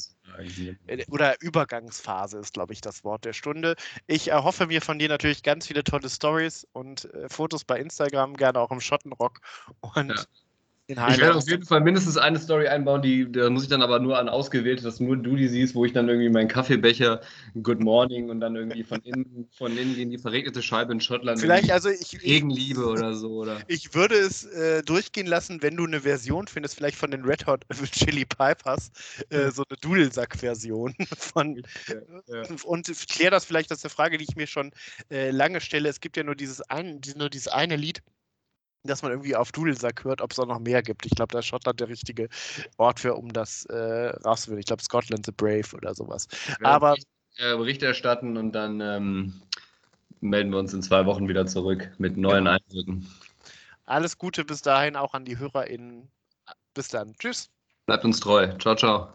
Äh, oder Übergangsphase ist, glaube ich, das Wort der Stunde. Ich erhoffe mir von dir natürlich ganz viele tolle Stories und äh, Fotos bei Instagram, gerne auch im Schottenrock. Und ja. Ich werde auf jeden Fall mindestens eine Story einbauen, die da muss ich dann aber nur an ausgewählte, dass nur du die siehst, wo ich dann irgendwie meinen Kaffeebecher Good Morning und dann irgendwie von innen, von innen in die verregnete Scheibe in Schottland. Vielleicht also ich Regenliebe oder so oder. Ich würde es äh, durchgehen lassen, wenn du eine Version findest, vielleicht von den Red Hot Chili Pipers, äh, so eine Dudelsack-Version von ja, ja. und klär das vielleicht, das ist eine Frage, die ich mir schon äh, lange stelle. Es gibt ja nur dieses ein, nur dieses eine Lied dass man irgendwie auf Dudelsack hört, ob es auch noch mehr gibt. Ich glaube, da ist Schottland der richtige Ort für, um das äh, rauszufinden. Ich glaube, Scotland the Brave oder sowas. Aber äh, Bericht erstatten und dann ähm, melden wir uns in zwei Wochen wieder zurück mit neuen genau. Eindrücken. Alles Gute bis dahin auch an die HörerInnen. Bis dann. Tschüss. Bleibt uns treu. Ciao, ciao.